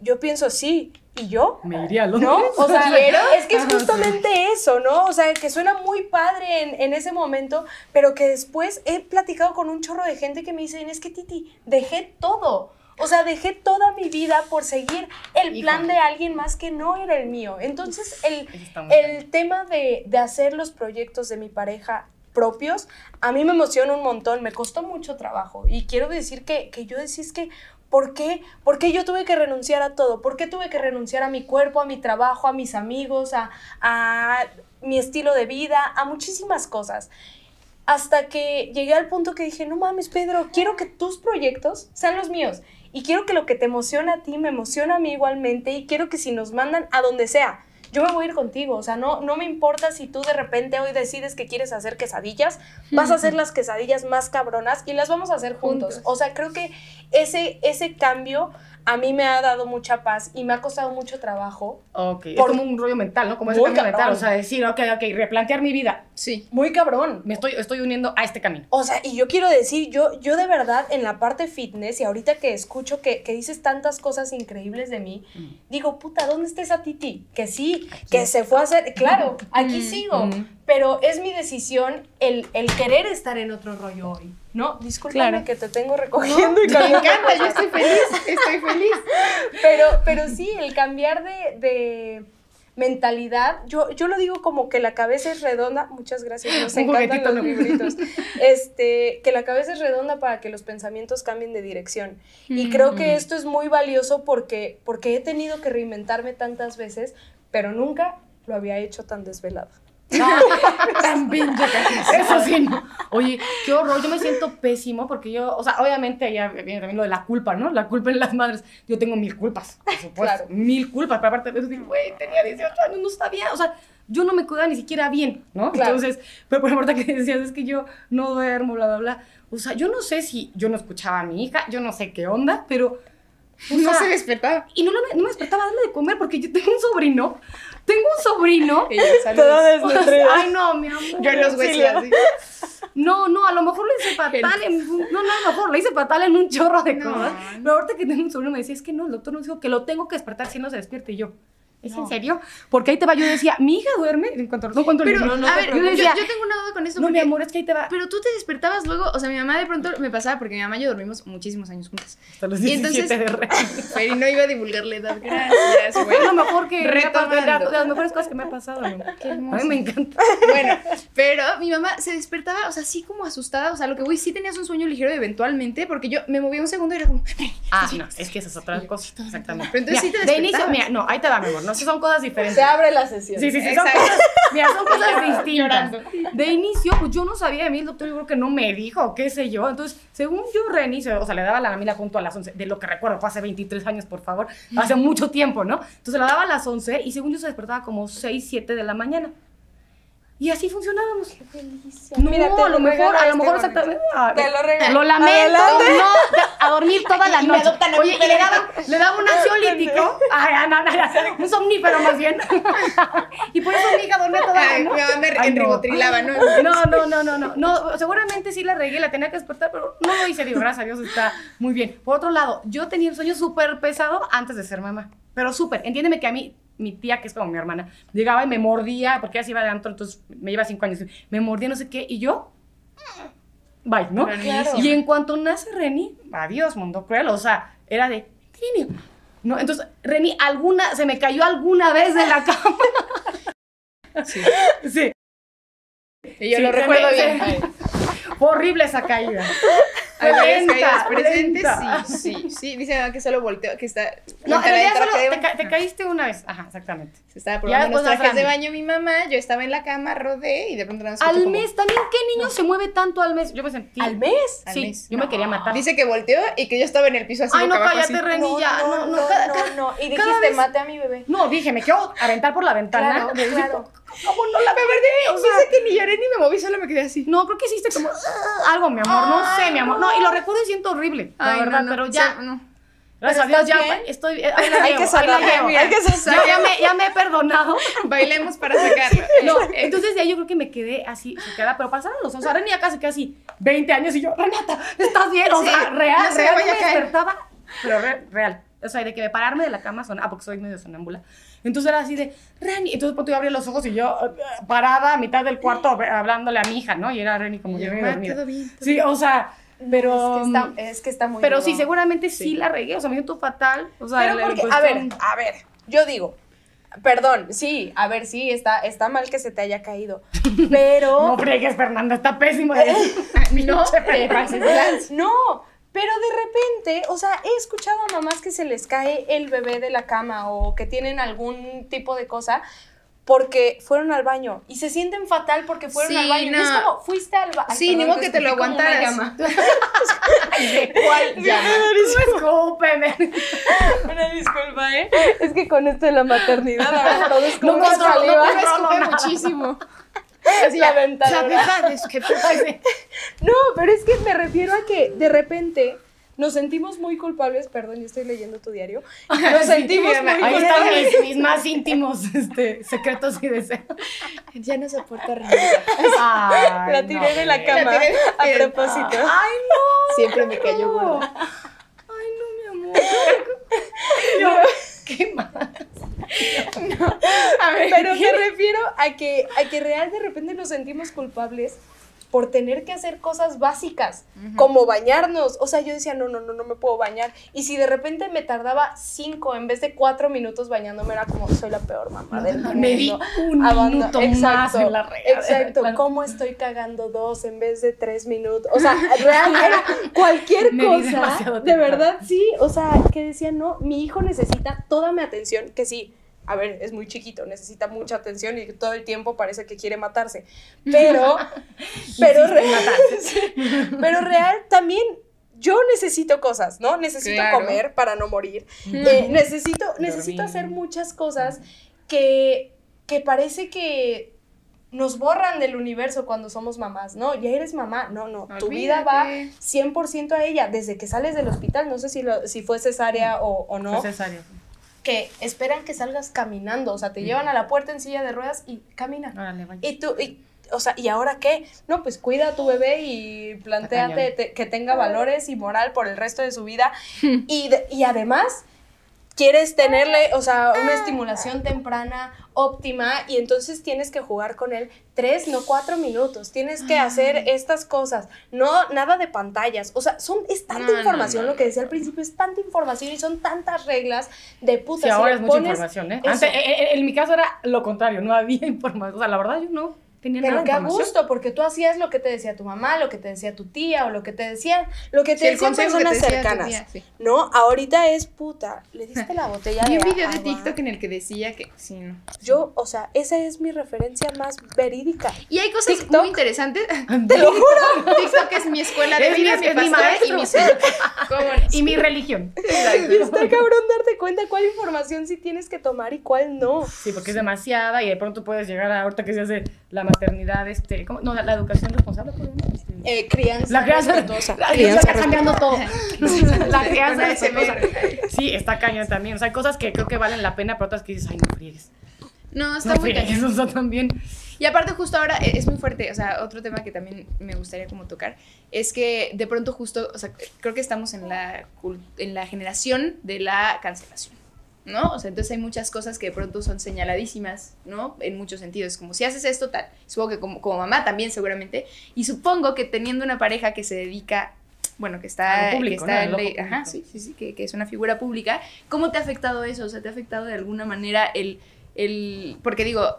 yo pienso, sí, ¿y yo? Me iría a ¿No? Londres. O sea, <laughs> es que es Ajá, justamente eso, ¿no? O sea, que suena muy padre en, en ese momento, pero que después he platicado con un chorro de gente que me dicen, es que Titi, dejé todo. O sea, dejé toda mi vida por seguir el plan de alguien más que no era el mío. Entonces, el, el tema de, de hacer los proyectos de mi pareja propios, a mí me emociona un montón, me costó mucho trabajo. Y quiero decir que, que yo decía, es que, ¿por qué? ¿Por qué yo tuve que renunciar a todo? ¿Por qué tuve que renunciar a mi cuerpo, a mi trabajo, a mis amigos, a, a mi estilo de vida, a muchísimas cosas? Hasta que llegué al punto que dije, no mames, Pedro, quiero que tus proyectos sean los míos. Y quiero que lo que te emociona a ti me emociona a mí igualmente. Y quiero que si nos mandan a donde sea, yo me voy a ir contigo. O sea, no, no me importa si tú de repente hoy decides que quieres hacer quesadillas. Vas a hacer las quesadillas más cabronas y las vamos a hacer juntos. Juntos. O sea, creo que ese, ese cambio a mí me ha dado mucha paz y me ha costado mucho trabajo. Ok, es Por- como un rollo mental, ¿no? Como ese cambio mental, o sea, decir, ok, ok, replantear mi vida. sí. Muy cabrón. Me estoy, estoy uniendo a este camino. O sea, y yo quiero decir, yo, yo de verdad en la parte fitness y ahorita que escucho que, que dices tantas cosas increíbles de mí, Mm. digo, puta, ¿dónde está esa Titi? Que sí, que se fue a hacer, claro, aquí Mm, sigo, mm. pero es mi decisión el, el querer estar en otro rollo hoy, ¿no? Discúlpame Claro. que te tengo recogiendo y Me encanta, yo estoy feliz, estoy feliz. <laughs> Pero, pero sí, el cambiar de, de mentalidad, yo, yo lo digo como que la cabeza es redonda, muchas gracias, nos <laughs> Un encantan los ¿no? libritos, <laughs> este, que la cabeza es redonda para que los pensamientos cambien de dirección. Y creo que Mm. esto es muy valioso porque, porque he tenido que reinventarme tantas veces, pero nunca lo había hecho tan desvelada. Tan pinche casi. Eso sí, no. Oye, qué horror. Yo me siento pésimo porque yo, o sea, obviamente ya viene también lo de la culpa, ¿no? La culpa en las madres. Yo tengo mil culpas, por <laughs> supuesto. Claro. Mil culpas. Pero aparte de eso, digo, güey, tenía 18 años, no bien. O sea, yo no me cuidaba ni siquiera bien, ¿no? Claro. Entonces, pero por ejemplo, que decías, es que yo no duermo, bla, bla, bla. O sea, yo no sé si yo no escuchaba a mi hija, yo no sé qué onda, pero. O No se despertaba. Y no, le- no me despertaba darle de comer porque yo tengo un sobrino. Tengo un sobrino. Ella, saludos. O sea, Ay, no, mi amor. Yo en los huesos así. No, no, a lo mejor le hice fatal en. No, no, a lo mejor le hice fatal en un chorro de No. cosas. Pero ahorita que tengo un sobrino me decía, es que no, el doctor nos dijo que lo tengo que despertar si no se despierte. Y yo, ¿Es en serio? Porque ahí te va, yo decía, mi hija duerme, en cuanto, no cuento el Pero, libro, no, a ver, yo, decía, yo tengo una duda con esto. no, mi amor, es que ahí te va. Pero tú te despertabas luego, o sea, mi mamá de pronto me pasaba porque mi mamá y yo dormimos muchísimos años juntas. Hasta los Y 17 entonces- de. Pero <laughs> no iba a divulgar la edad, gracias, <laughs> güey. lo mejor que me ha pasado, de Retomando. las- de las mejores cosas que me ha pasado. ¿no? Qué A hermoso. mí me encanta. Bueno, pero mi mamá se despertaba, o sea, así como asustada, o sea, lo que voy, sí tenías un sueño ligero eventualmente, porque yo me movía un segundo y era como, Ah, no, es que esa es otra cosa. Exactamente. Pero entonces Mira, sí te De inicio, despertabas. mira, no, ahí te va, mi amor. No, sí son cosas diferentes. Se abre la sesión. Sí, sí, sí, son cosas, mira, son cosas distintas. llorando. De inicio, pues yo no sabía de mí, el doctor yo creo que no me dijo, qué sé yo. Entonces, según yo, Reni, se- o sea, le daba la mamila junto a las 11, de lo que recuerdo, fue hace 23 años, por favor, hace mucho tiempo, ¿no? Entonces la daba a las 11 y según yo se despertaba como 6, 7 de la mañana. Y así funcionábamos. No, Mira, a lo mejor, a lo mejor exactamente. a Te lo regalo. Lo lamento, no, a dormir toda <laughs> la noche. Oye, y le daba, le daba un ansiolítico. Ay, <laughs> ah, no, no, un somnífero más bien. <laughs> y por eso mi hija dormía toda la Ay, mi noche. mamá me Ay, no. ribotrilaba, ¿no? No, no, no, no, no, no, seguramente sí la regué, la tenía que despertar, pero no lo hice, digo, gracias a Dios está muy bien. Por otro lado, yo tenía un sueño súper pesado antes de ser mamá, pero súper, entiéndeme que a mí, mi tía, que es como mi hermana, llegaba y me mordía, porque ella se iba de antro, entonces me lleva cinco años, me mordía no sé qué, y yo, bye, ¿no? Claro. Y en cuanto nace Reni, adiós, mundo cruel, o sea, era de, Trini, ¿no? Entonces, Reni, alguna, se me cayó alguna vez de la <laughs> cama. Sí. Sí, Y yo Sí, lo recuerdo me- bien. se- horrible esa caída. Hay varias caídas presentes, sí, sí, sí. Dice mi mamá que solo volteó, que está... No, en realidad solo te, ca- te caíste una vez. Ajá, exactamente. Se estaba probando los trajes de baño mi mamá, yo estaba en la cama, rodé y de pronto Al como- mes, también, ¿qué niño se mueve tanto al mes? Yo me sentí. ¿Al mes? Al Sí, mes. yo me quería matar. Dice que volteó y que yo estaba en el piso así Ay, no, cállate, así. Reni, ya. No, no, no, no. Y dijiste, vez- mate a mi bebé. No, dije, me quiero aventar por la ventana. Claro, claro. ¿Cómo no la bebé? O sea, Dice que ni lloré ni me moví, solo me quedé así. no, creo que hiciste como algo, mi amor. No sé, mi amor. No, y lo recuerdo y siento horrible. La Ay, verdad, no, no, pero ya. sea, no. Gracias a ¿Pero Dios, ya bien? estoy. eh, Ahí la Hay llevo, que ahí la sanar, llevo. hay que Ya, sanar. ya me, ya me he perdonado. Bailemos para <laughs> sacarlo. No, entonces de ahí yo creo que me quedé así, se queda, pero pasaron los años. O sea, Reni ya casi, casi 20 años y yo, Renata, ¿estás bien? O Sí, sea, real, no real, yo me caer. despertaba, pero re- real. O sea, de que pararme de la cama, son, ah, porque soy medio sonámbula. Entonces era así de, Reni, entonces pues, yo abrí los ojos y yo eh, parada a mitad del cuarto hablándole a mi hija, ¿no? Y era Reni como yo, yo "Ma, dormida. todo bien, todo Sí, o sea, pero... Es que está, es que está muy pero sí, seguramente sí. Sí. la regué, o sea, me siento fatal. O sea, Pero porque, a ver, a ver, yo digo, perdón, sí, a ver, sí, está, está mal que se te haya caído, <laughs> pero... No friegues, Fernanda, está pésimo. <laughs> <laughs> No, te pases de. No, pero de repente, o sea, he escuchado a mamás que se les cae el bebé de la cama o que tienen algún tipo de cosa porque fueron al baño y se sienten fatal porque fueron Sí, al baño. Y es no. como, fuiste al baño. Sí, ni modo que te lo aguantaras. <laughs> ¿Cuál llama? <laughs> Una disculpa, ¿eh? Es que con esto de la maternidad, ahora todo es como No no <laughs> Me muchísimo. la ventana. ¿Qué <laughs> No, pero es que me refiero a que de repente nos sentimos muy culpables, perdón, yo estoy leyendo tu diario. Nos sentimos Sí, muy Ahí culpables. están mis, mis más íntimos este, secretos y deseos. Ya no soporto reír. La tiré de la cama La a propósito. Ay, no. Siempre me cayó gorda. <laughs> No, ¿Qué más? A ver, Pero me refiero a que, a que real de repente nos sentimos culpables por tener que hacer cosas básicas, como bañarnos. O sea, yo decía, no, no, no, no me puedo bañar. Y si de repente me tardaba cinco en vez de cuatro minutos bañándome, era como, soy la peor mamá del mundo. Me di un Abando- minuto más en la. Exacto. ¿cómo estoy cagando dos en vez de tres minutos? O sea, real, <laughs> era cualquier cosa. De verdad, sí. O sea, que decía, no, mi hijo necesita toda mi atención, que sí. A ver, es muy chiquito, necesita mucha atención y todo el tiempo parece que quiere matarse. Pero, <laughs> <laughs> pero, real, <laughs> pero real también yo necesito cosas, ¿no? Necesito Claro. comer para no morir. Eh, necesito, necesito hacer muchas cosas que, que parece que nos borran del universo cuando somos mamás, ¿no? Ya eres mamá, no, no, tu vida va Olvídate. 100% a ella, desde que sales del hospital, no sé si, lo- si fue cesárea o, o no, Fue cesárea. Que esperan que salgas caminando, o sea, te llevan a la puerta en silla de ruedas y camina. Órale. Y tú, y, o sea, ¿y ahora qué? No, pues cuida a tu bebé y planteate te- que tenga valores y moral por el resto de su vida. <laughs> Y, de- y además, quieres tenerle, o sea, una estimulación temprana óptima y entonces tienes que jugar con él tres, no cuatro minutos. Tienes que hacer estas cosas, no nada de pantallas. O sea, son, es tanta No, información, no. lo que decía al principio, es tanta información y son tantas reglas de puta. Sí, si ahora es mucha información, ¿eh? Antes, eh, en mi caso era lo contrario, no había <laughs> información. O sea, la verdad yo no tenía Pero qué a gusto, porque tú hacías lo que te decía tu mamá, lo que te decía tu tía, o lo que te decían, lo que te Sí, decían que te personas decía cercanas. tía, sí. No, ahorita es puta. Le diste la botella de un video de. TikTok en el que decía que sí, no. Yo, o sea, esa es mi referencia más verídica. Y hay cosas TikTok. muy interesantes. <laughs> Te lo juro. <laughs> TikTok es mi escuela de Es mi- vida, es mi pastor y mi. <laughs> Y mi religión. Y está cabrón darte cuenta cuál información sí tienes que tomar y cuál no. Sí, porque es demasiada y de pronto puedes llegar a, ahorita que se hace la maternidad, este, ¿cómo? No, la, la educación responsable. Este, Eh, crianza. la crianza respetuosa. <laughs> La Crianza crianza cambiando todo. <laughs> la crianza respetuosa. Sí, está cañón también. O sea, hay cosas que creo que valen la pena, pero otras que dices, ay, no friegues. No, está No muy cañón. <laughs> o sea, también. Y aparte justo ahora eh, es muy fuerte, o sea, otro tema que también me gustaría como tocar es que de pronto justo, o sea, creo que estamos en la, en la generación de la cancelación, ¿no? O sea, entonces hay muchas cosas que de pronto son señaladísimas, ¿no? En muchos sentidos, como si haces esto, tal. Supongo que como, como mamá también seguramente. Y supongo que teniendo una pareja que se dedica... Bueno, que está, público, que está ¿no? La- ajá, sí, sí, sí, que, que es una figura pública. ¿Cómo te ha afectado eso? O sea, ¿te ha afectado de alguna manera el, el porque digo,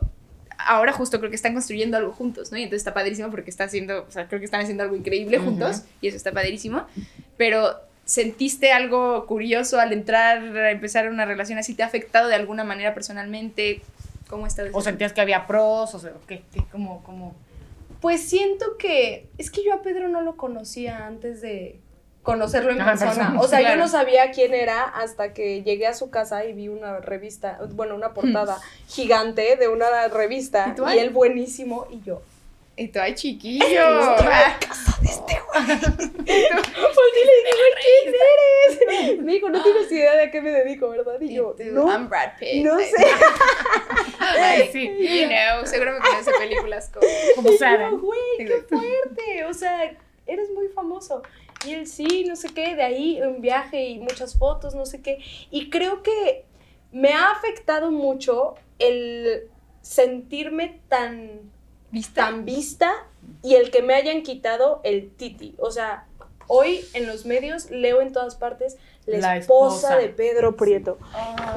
ahora justo creo que están construyendo algo juntos, ¿no? Y entonces está padrísimo porque está haciendo, o sea, creo que están haciendo algo increíble juntos y eso está padrísimo, pero ¿sentiste algo curioso al entrar, a empezar una relación así? ¿Te ha afectado de alguna manera personalmente? ¿Cómo está? O sentías que había pros, o sea, ¿qué? qué como, como... Pues siento que es que yo a Pedro no lo conocía antes de conocerlo en en persona. persona, O sea, claro. yo no sabía quién era hasta que llegué a su casa y vi una revista, bueno, una portada gigante de una revista ¿Y tú, y él buenísimo y yo. Y tú, ay, chiquillo. Ah, Porque le dije, "Güey, ¿quién eres? <laughs> Me dijo, no tienes idea de a qué me dedico, ¿verdad? Y yo, no, I'm Brad Pitt. no sé. <laughs> Ay, sí, You know, seguro me conoce películas como... <laughs> como yo, güey, qué fuerte. O sea, eres muy famoso. Y él sí, no sé qué, de ahí un viaje y muchas fotos, no sé qué. Y creo que me ha afectado mucho el sentirme tan, ¿Vista? tan vista y el que me hayan quitado el titi. O sea, hoy en los medios leo en todas partes la, La esposa, esposa. de Pedro Prieto.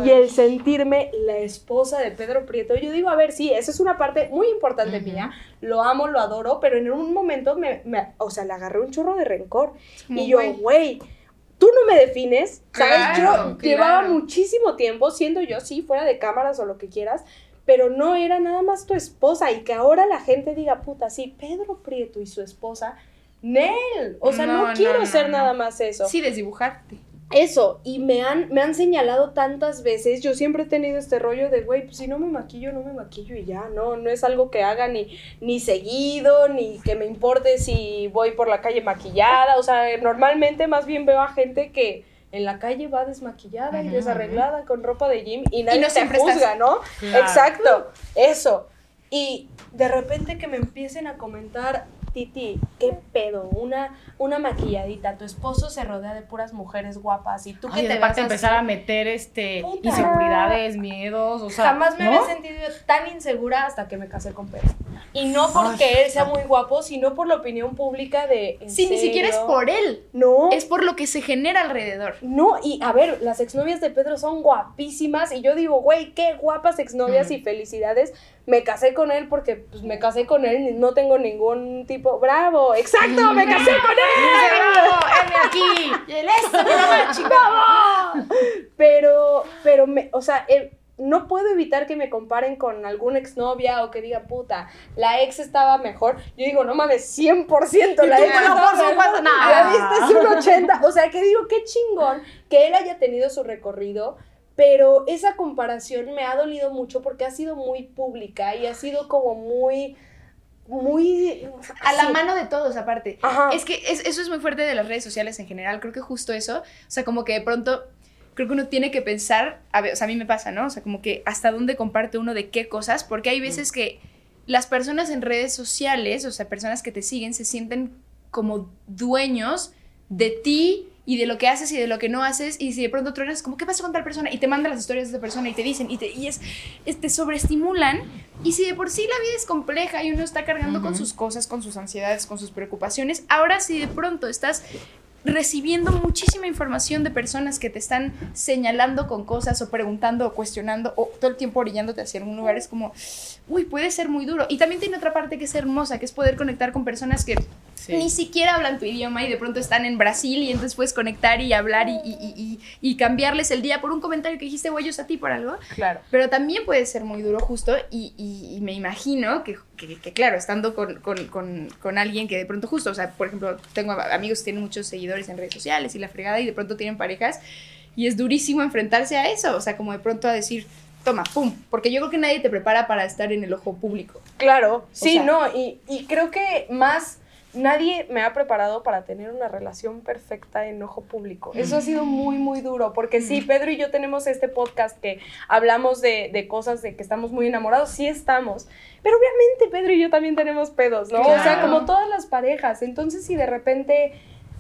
Y el sentirme la esposa de Pedro Prieto, yo digo, a ver, sí, esa es una parte muy importante mía, lo amo, lo adoro, pero en un momento me, me- o sea, le agarré un chorro de rencor. Y yo, güey. tú no me defines, ¿sabes? Claro, yo llevaba muchísimo tiempo siendo yo, sí, fuera de cámaras o lo que quieras, pero no era nada más tu esposa y que ahora la gente diga, puta, sí, Pedro Prieto y su esposa, Nel, o sea, no, quiero no, ser no. nada más eso. Sí, desdibujarte. Eso, y me han, me han señalado tantas veces, yo siempre he tenido este rollo de, güey, pues si no me maquillo, no me maquillo y ya, no, no es algo que haga ni, ni seguido, ni que me importe si voy por la calle maquillada, o sea, normalmente más bien veo a gente que en la calle va desmaquillada y desarreglada con ropa de gym y nadie no te juzga, estás- ¿no? Claro. Exacto, eso. Y de repente que me empiecen a comentar, Titi, ¿qué pedo? Una, una maquilladita, tu esposo se rodea de puras mujeres guapas y tú que Ay, te vas empezar así? a meter este Puta. inseguridades, miedos, o sea, Jamás me ¿no? había sentido tan insegura hasta que me casé con Pedro. Y no porque Ay, él sea muy guapo, sino por la opinión pública de... ¿en Sí, ni siquiera es por él. No. Es por lo que se genera alrededor. No, y a ver, las exnovias de Pedro son guapísimas y yo digo, güey, qué guapas exnovias Mm. y felicidades. Me casé con él porque pues me casé con él, y no tengo ningún tipo, bravo, exacto, me casé con él. ¡Bravo! ¡Heme aquí! <laughs> El mamá, chica. Pero, pero, me, o sea, el- no puedo evitar que me comparen con alguna exnovia o que diga, puta, la ex estaba mejor. Yo digo, no mames, 100% la ex pero estaba por supuesto, mejor. no. La vista es un 80. O sea, que digo, qué chingón que él haya tenido su recorrido. Pero esa comparación me ha dolido mucho porque ha sido muy pública y ha sido como muy, muy... A la mano de todos, aparte. Ajá. Es que es- eso es muy fuerte de las redes sociales en general. Creo que justo eso, o sea, como que de pronto, creo que uno tiene que pensar, a ver, o sea, a mí me pasa, ¿no? O sea, como que hasta dónde comparte uno de qué cosas, porque hay veces que las personas en redes sociales, o sea, personas que te siguen, se sienten como dueños de ti y de lo que haces y de lo que no haces y si de pronto truenas como qué pasa con tal persona y te mandan las historias de esa persona y te dicen y te y es, es- te sobreestimulan y si de por sí la vida es compleja y uno está cargando con sus cosas con sus ansiedades con sus preocupaciones ahora si de pronto estás recibiendo muchísima información de personas que te están señalando con cosas o preguntando o cuestionando o todo el tiempo orillándote hacia algún lugar es como uy puede ser muy duro y también tiene otra parte que es hermosa que es poder conectar con personas que Sí. ni siquiera hablan tu idioma y de pronto están en Brasil y entonces puedes conectar y hablar y, y- y- y- y cambiarles el día por un comentario que dijiste güey a ti por algo. Claro. Pero también puede ser muy duro justo y, me imagino que, que- que, claro, estando con, con- con- con alguien que de pronto justo, o sea, por ejemplo, tengo amigos que tienen muchos seguidores en redes sociales y la fregada y de pronto tienen parejas y es durísimo enfrentarse a eso, o sea, como de pronto a decir, toma, pum, porque yo creo que nadie te prepara para estar en el ojo público. Claro, sí, sea- no, y, y creo que más nadie me ha preparado para tener una relación perfecta en ojo público. Eso ha sido muy, muy duro, porque sí, Pedro y yo tenemos este podcast que hablamos de, de cosas de que estamos muy enamorados, sí estamos, pero obviamente Pedro y yo también tenemos pedos, ¿no? O sea, Claro. como todas las parejas, entonces si de repente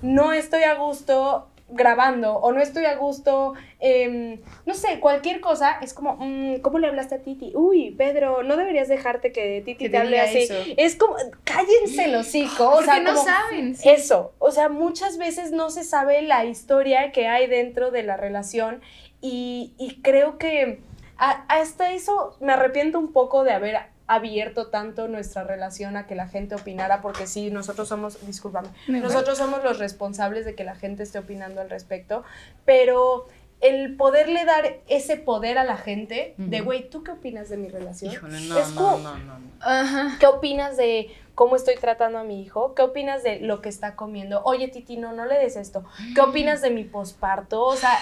no estoy a gusto grabando o no estoy a gusto, em, no sé, cualquier cosa, es como, mm, ¿cómo le hablaste a Titi? Uy, Pedro, no deberías dejarte que Titi Que te, hable así. eso. Es como, cállense el hocico. O Porque sea, no como- saben. sí. Eso, o sea, muchas veces no se sabe la historia que hay dentro de la relación y, y creo que a- hasta eso me arrepiento un poco de haber abierto tanto nuestra relación a que la gente opinara, porque sí, nosotros somos, discúlpame, nosotros somos los responsables de que la gente esté opinando al respecto, pero el poderle dar ese poder a la gente de, güey, ¿tú qué opinas de mi relación? Híjole, no, Es no, como- no, no, no. Ajá. ¿Qué opinas de cómo estoy tratando a mi hijo? ¿Qué opinas de lo que está comiendo? Oye, Titi, no, no le des esto. ¿Qué opinas de mi posparto? O sea,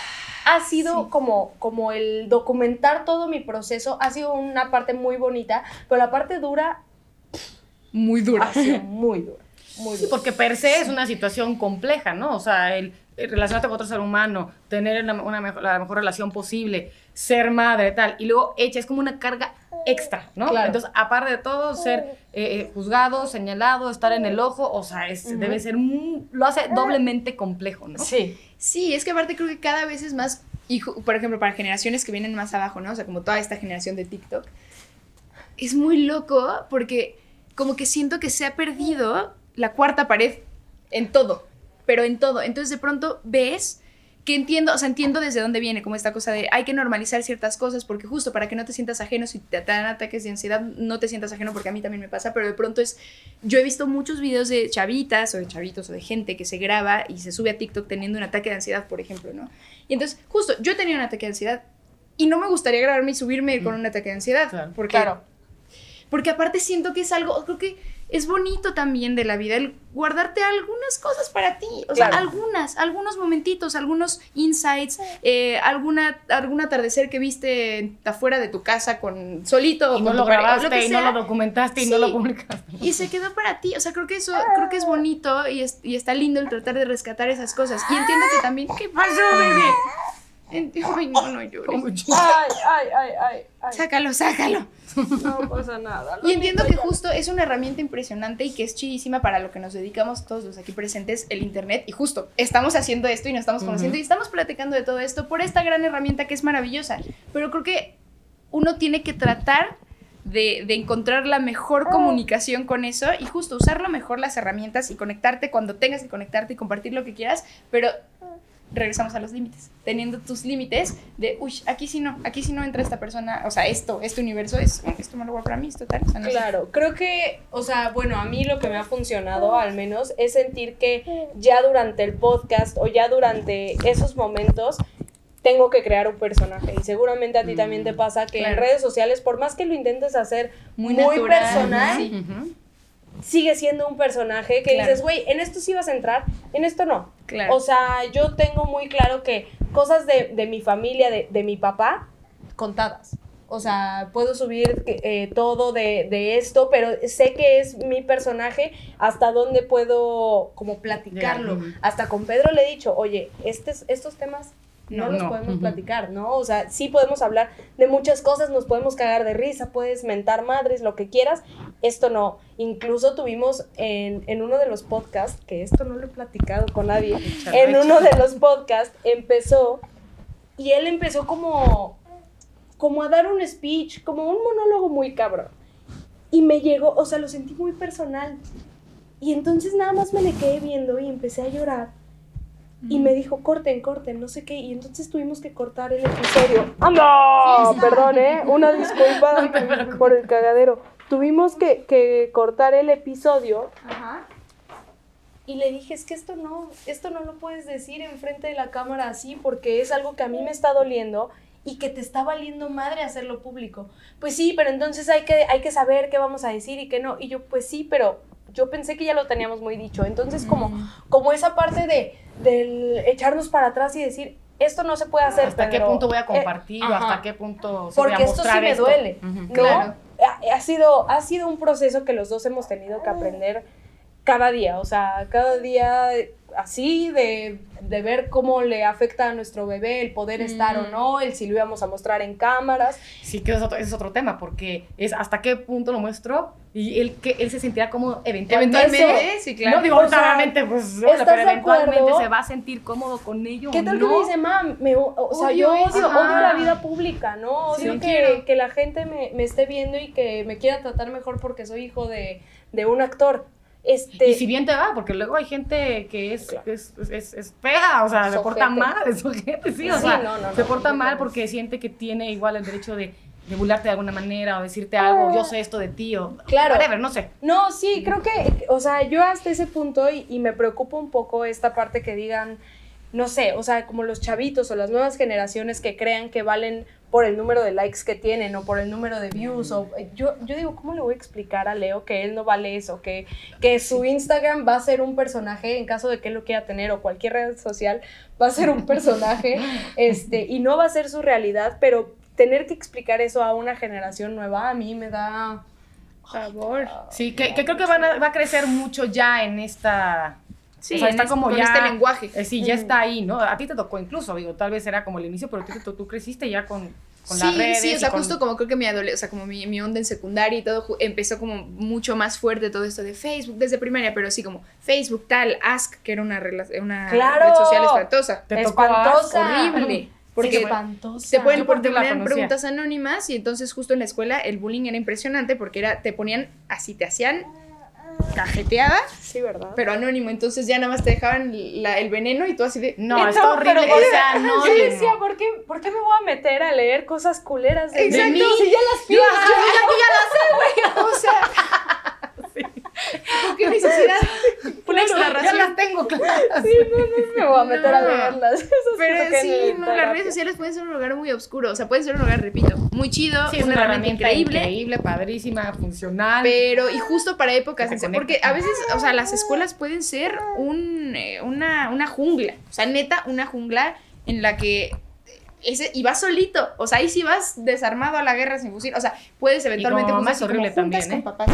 ha sido como, como el documentar todo mi proceso, ha sido una parte muy bonita, pero la parte dura Muy dura. ha sido muy dura. Muy Sí, dura. porque per se es una situación compleja, ¿no? O sea, el, el relacionarte con otro ser humano, tener una, una mejor- la mejor relación posible, ser madre, tal, y luego hecha, es como una carga extra, ¿no? Claro. Entonces, aparte de todo, ser eh, eh, juzgado, señalado, estar en el ojo, o sea, es, debe ser, lo hace doblemente complejo, ¿no? Sí. Sí, es que aparte creo que cada vez es más, y por ejemplo, para generaciones que vienen más abajo, ¿no? O sea, como toda esta generación de TikTok, es muy loco porque como que siento que se ha perdido la cuarta pared en todo, pero en todo. Entonces de pronto ves que entiendo, o sea, entiendo desde dónde viene como esta cosa de hay que normalizar ciertas cosas porque justo para que no te sientas ajeno, si te, dan ataques de ansiedad, no te sientas ajeno porque a mí también me pasa, pero de pronto es, yo he visto muchos videos de chavitas o de chavitos o de gente que se graba y se sube a TikTok teniendo un ataque de ansiedad, por ejemplo, ¿no? Y entonces, justo, yo tenía un ataque de ansiedad y no me gustaría grabarme y subirme con un ataque de ansiedad, Claro. porque Claro. porque aparte siento que es algo, creo que es bonito también de la vida, el guardarte algunas cosas para ti, o sea, algunas, algunos momentitos, algunos insights, eh, alguna, algún atardecer que viste afuera de tu casa con solito. Y no lo grabaste, y no lo documentaste, y no lo publicaste. y se quedó para ti, o sea, creo que eso, creo que es bonito y, es- y está lindo el tratar de rescatar esas cosas. Y entiendo que también, ¿qué pasó, bebé? Ay, no, no llores. Ay, ay, ay, ay, ay. Sácalo, sácalo. No pasa nada. Y entiendo que ya. justo es una herramienta impresionante y que es chidísima para lo que nos dedicamos todos los aquí presentes, el Internet. Y justo, estamos haciendo esto y nos estamos conociendo y estamos platicando de todo esto por esta gran herramienta que es maravillosa. Pero creo que uno tiene que tratar de, de encontrar la mejor comunicación con eso y justo usarlo mejor las herramientas y conectarte cuando tengas que conectarte y compartir lo que quieras, pero regresamos a los límites, teniendo tus límites de, uy, aquí sí no, aquí sí no entra esta persona, o sea, esto, este universo es, esto me lo voy para mí, esto tal, o sea, no sé. Claro, creo que, o sea, bueno, a mí lo que me ha funcionado al menos es sentir que ya durante el podcast o ya durante esos momentos tengo que crear un personaje y seguramente a ti también te pasa que en redes sociales, por más que lo intentes hacer muy, Muy natural, personal, sí. Sigue siendo un personaje que Claro. dices, güey, en esto sí vas a entrar, en esto no. Claro. O sea, yo tengo muy claro que cosas de, de mi familia, de, de mi papá, contadas. O sea, puedo subir eh, todo de, de esto, pero sé que es mi personaje, hasta dónde puedo como platicarlo. Hasta con Pedro le he dicho, oye, estes- estos temas no, No, los no. podemos platicar, ¿no? O sea, sí podemos hablar de muchas cosas, nos podemos cagar de risa, puedes mentar madres, lo que quieras. Esto no. Incluso tuvimos en, en uno de los podcasts, que esto no lo he platicado con nadie, en uno de los podcasts empezó y él empezó como, como a dar un speech, como un monólogo muy cabrón. Y me llegó, o sea, lo sentí muy personal. Y entonces nada más me le quedé viendo y empecé a llorar. Y me dijo, corten, corten, no sé qué. Y entonces tuvimos que cortar el episodio. ¡Ah, no! Perdón, ¿eh? Una <laughs> disculpa por el cagadero. Tuvimos que, que cortar el episodio Ajá. y le dije, es que esto no, esto no lo puedes decir enfrente de la cámara así porque es algo que a mí me está doliendo y que te está valiendo madre hacerlo público. Pues sí, pero entonces hay que, hay que saber qué vamos a decir y qué no. Y yo, pues sí, pero yo pensé que ya lo teníamos muy dicho. Entonces, como, como esa parte de del echarnos para atrás y decir, esto no se puede hacer. ¿Hasta qué Pedro". punto voy a Eh, compartir o hasta qué punto sí voy a porque esto sí me duele. ¿no? Claro. Ha, ha sido, ha sido un proceso que los dos hemos tenido que aprender cada día, o sea, cada día así de, de ver cómo le afecta a nuestro bebé el poder estar o Mm. no, el si lo íbamos a mostrar en cámaras. Sí, que es otro, es otro tema, porque es hasta qué punto lo muestro y él, que él se sentirá cómodo eventualmente. Eventualmente, sí, claro. No digo, O sea, pues, bueno, ¿estás pero eventualmente acuerdo? se va a sentir cómodo con ello. ¿Qué tal ¿no? que me dice, mam? Me, o, o sea, Odio yo odio, odio la vida pública, ¿no? Sí, Odio que, quiero. que la gente me, me esté viendo y que me quiera tratar mejor porque soy hijo de, de un actor. Este, Y si bien te va, porque luego hay gente que es, Claro. es, es, es fea, o sea, se porta mal, <laughs> es ojete, sí, o Sí, sea, no, no, no, se porta mal porque siente que tiene igual el derecho de, de burlarte de alguna manera o decirte algo, yo sé esto de ti, o Claro. whatever, no sé. No, sí, creo que, o sea, yo hasta ese punto y, y me preocupa un poco esta parte que digan, no sé, o sea, como los chavitos o las nuevas generaciones que crean que valen por el número de likes que tienen o por el número de views o yo, yo digo, ¿cómo le voy a explicar a Leo que él no vale eso? Que, que su Instagram va a ser un personaje en caso de que él lo quiera tener o cualquier red social va a ser un personaje <laughs> este, y no va a ser su realidad, pero tener que explicar eso a una generación nueva a mí me da... favor. Sí, que, que creo que van a- va a crecer mucho ya en esta... Sí, o sea, está como este- ya... con este lenguaje. eh, sí, ya Ujú. está ahí, ¿no? A ti te tocó incluso, digo, tal vez era como el inicio, pero tú, tú, tú creciste ya con, con sí, las redes. sí, o sea, con- justo como creo que mi adolescencia, o sea, como mi, mi onda en secundaria y todo, empezó como mucho más fuerte todo esto de Facebook desde primaria, pero sí como Facebook tal, Ask, que era una, una ¡Claro! red social espantosa. Te tocó Espantosa. Horrible. Porque Sí, espantosa. te pueden conocía. preguntas anónimas y entonces justo en la escuela el bullying era impresionante porque era te ponían así te hacían cajeteada Sí, ¿verdad? pero anónimo entonces ya nada más te dejaban la- el veneno y tú así de No, está no, horrible pero que yo- sea <laughs> Yo anónimo. decía, ¿por qué, ¿por qué me voy a meter a leer cosas culeras de, Exacto. de mí? Si ya las Yo- yo- <laughs> o sea ¿por <laughs> qué necesidad una Ya exploración las tengo claras. Sí, no, no me voy a meter a leerlas. Pero sí, no, las redes sociales pueden ser un lugar muy oscuro, o sea, pueden ser un lugar, repito, muy chido, Sí, es una herramienta increíble, increíble, padrísima, funcional. Pero, y justo para épocas, porque a veces, o sea, las escuelas pueden ser un, eh, una, una jungla, o sea, neta, una jungla en la que ese, y vas solito, o sea, ahí sí vas desarmado a la guerra sin fusil, o sea, puedes eventualmente como mamá es horrible también, con ¿eh? papás.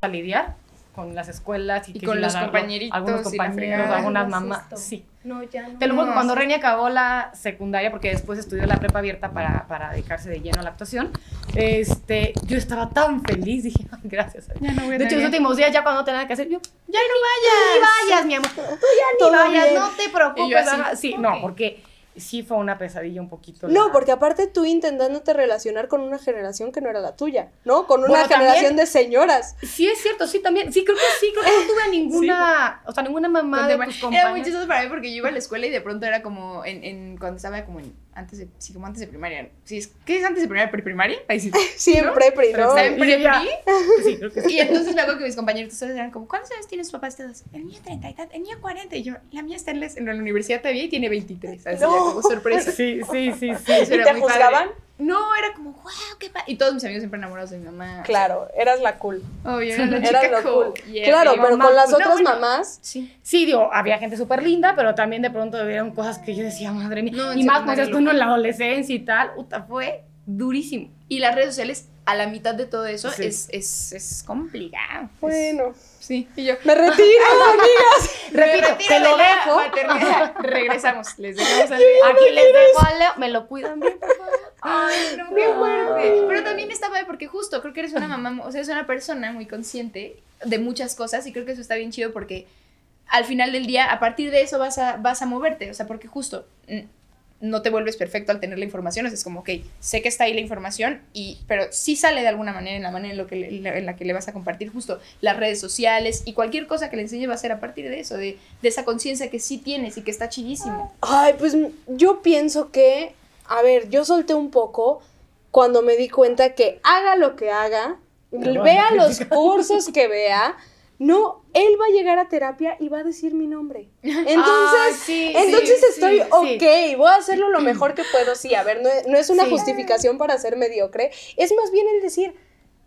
a lidiar con las escuelas y, Y que con si los compañeritos algunos compañeros, fregada. algunas mamás, sí. No, ya no. Te lo juro No, cuando. Reni acabó la secundaria, porque después estudió la prepa abierta para, para dedicarse de lleno a la actuación, este, yo estaba tan feliz, dije, "Ay, gracias. a Dios". Ya no voy a De hecho, los últimos días, ya cuando no tenía nada que hacer, yo, ya no vayas. ni vayas, mi amor. Tú ya ni Todo vayas, bien. no te preocupes. Así. Sí, no, porque sí fue una pesadilla un poquito. No, la- porque aparte tú intentándote relacionar con una generación que no era la tuya, ¿no? Con una Bueno, generación también- de señoras. Sí, es cierto, sí, también. Sí, creo que sí, creo que no tuve <laughs> a ninguna, o sea, ninguna mamá de tus Era muy compañeros. chistoso para mí porque yo iba a la escuela y de pronto era como en, en cuando estaba como en antes de, sí, como antes de primaria. Sí, es- ¿Qué es antes de primaria? ¿Preprimaria? Ahí sí. <laughs> Siempre, pri, ¿no? En Y ella- prepri Sí, creo que sí. y entonces me acuerdo que mis compañeros todos eran como, ¿cuántos años tienen sus papás todos? El mío 30 y tal, el mío 40 y yo, la mía está en la, en la universidad todavía y tiene 23. Así No. ya como sorpresa. Sí, sí, sí, sí. ¿Y te muy padre. No, era como, wow, qué padre. Y todos mis amigos siempre enamorados de mi mamá. Claro, eras la cool. Obvio, era la <laughs> chica cool. cool. Yeah, claro, pero mamá con las otras bueno, mamás, Sí. Sí, digo, había gente súper linda, pero también de pronto vieron cosas que yo decía, madre mía. No, y más pues esto uno en la adolescencia y tal, puta, fue durísimo. Y las redes sociales a la mitad de todo eso Sí. es, es, es complicado. Bueno, Sí, y yo. me retiro, amigas. Repito, <laughs> me retiro te lo dejo. maternidad. <laughs> Regresamos, les dejamos a Aquí les dejo a Leo, me lo cuidan bien, por favor. Ay, no, qué fuerte. Pero también está padre porque justo creo que eres una mamá, o sea, es una persona muy consciente de muchas cosas y creo que eso está bien chido porque al final del día, a partir de eso vas a, vas a moverte, o sea, porque justo no te vuelves perfecto al tener la información, o sea, es como, ok, sé que está ahí la información, y, pero sí sale de alguna manera en la manera en, lo que le- en la- que le vas a compartir justo las redes sociales y cualquier cosa que le enseñe va a ser a partir de eso, de, de esa conciencia que sí tienes y que está chidísimo. Ay, pues yo pienso que, a ver, yo solté un poco cuando me di cuenta que haga lo que haga, No, vea no los cursos que vea, no, él va a llegar a terapia y va a decir mi nombre. <laughs> Entonces, sí, entonces sí, estoy sí, ok, voy a hacerlo lo <clears throat> mejor que puedo, sí, a ver, no, es- no es una justificación para ser mediocre, es más bien el decir,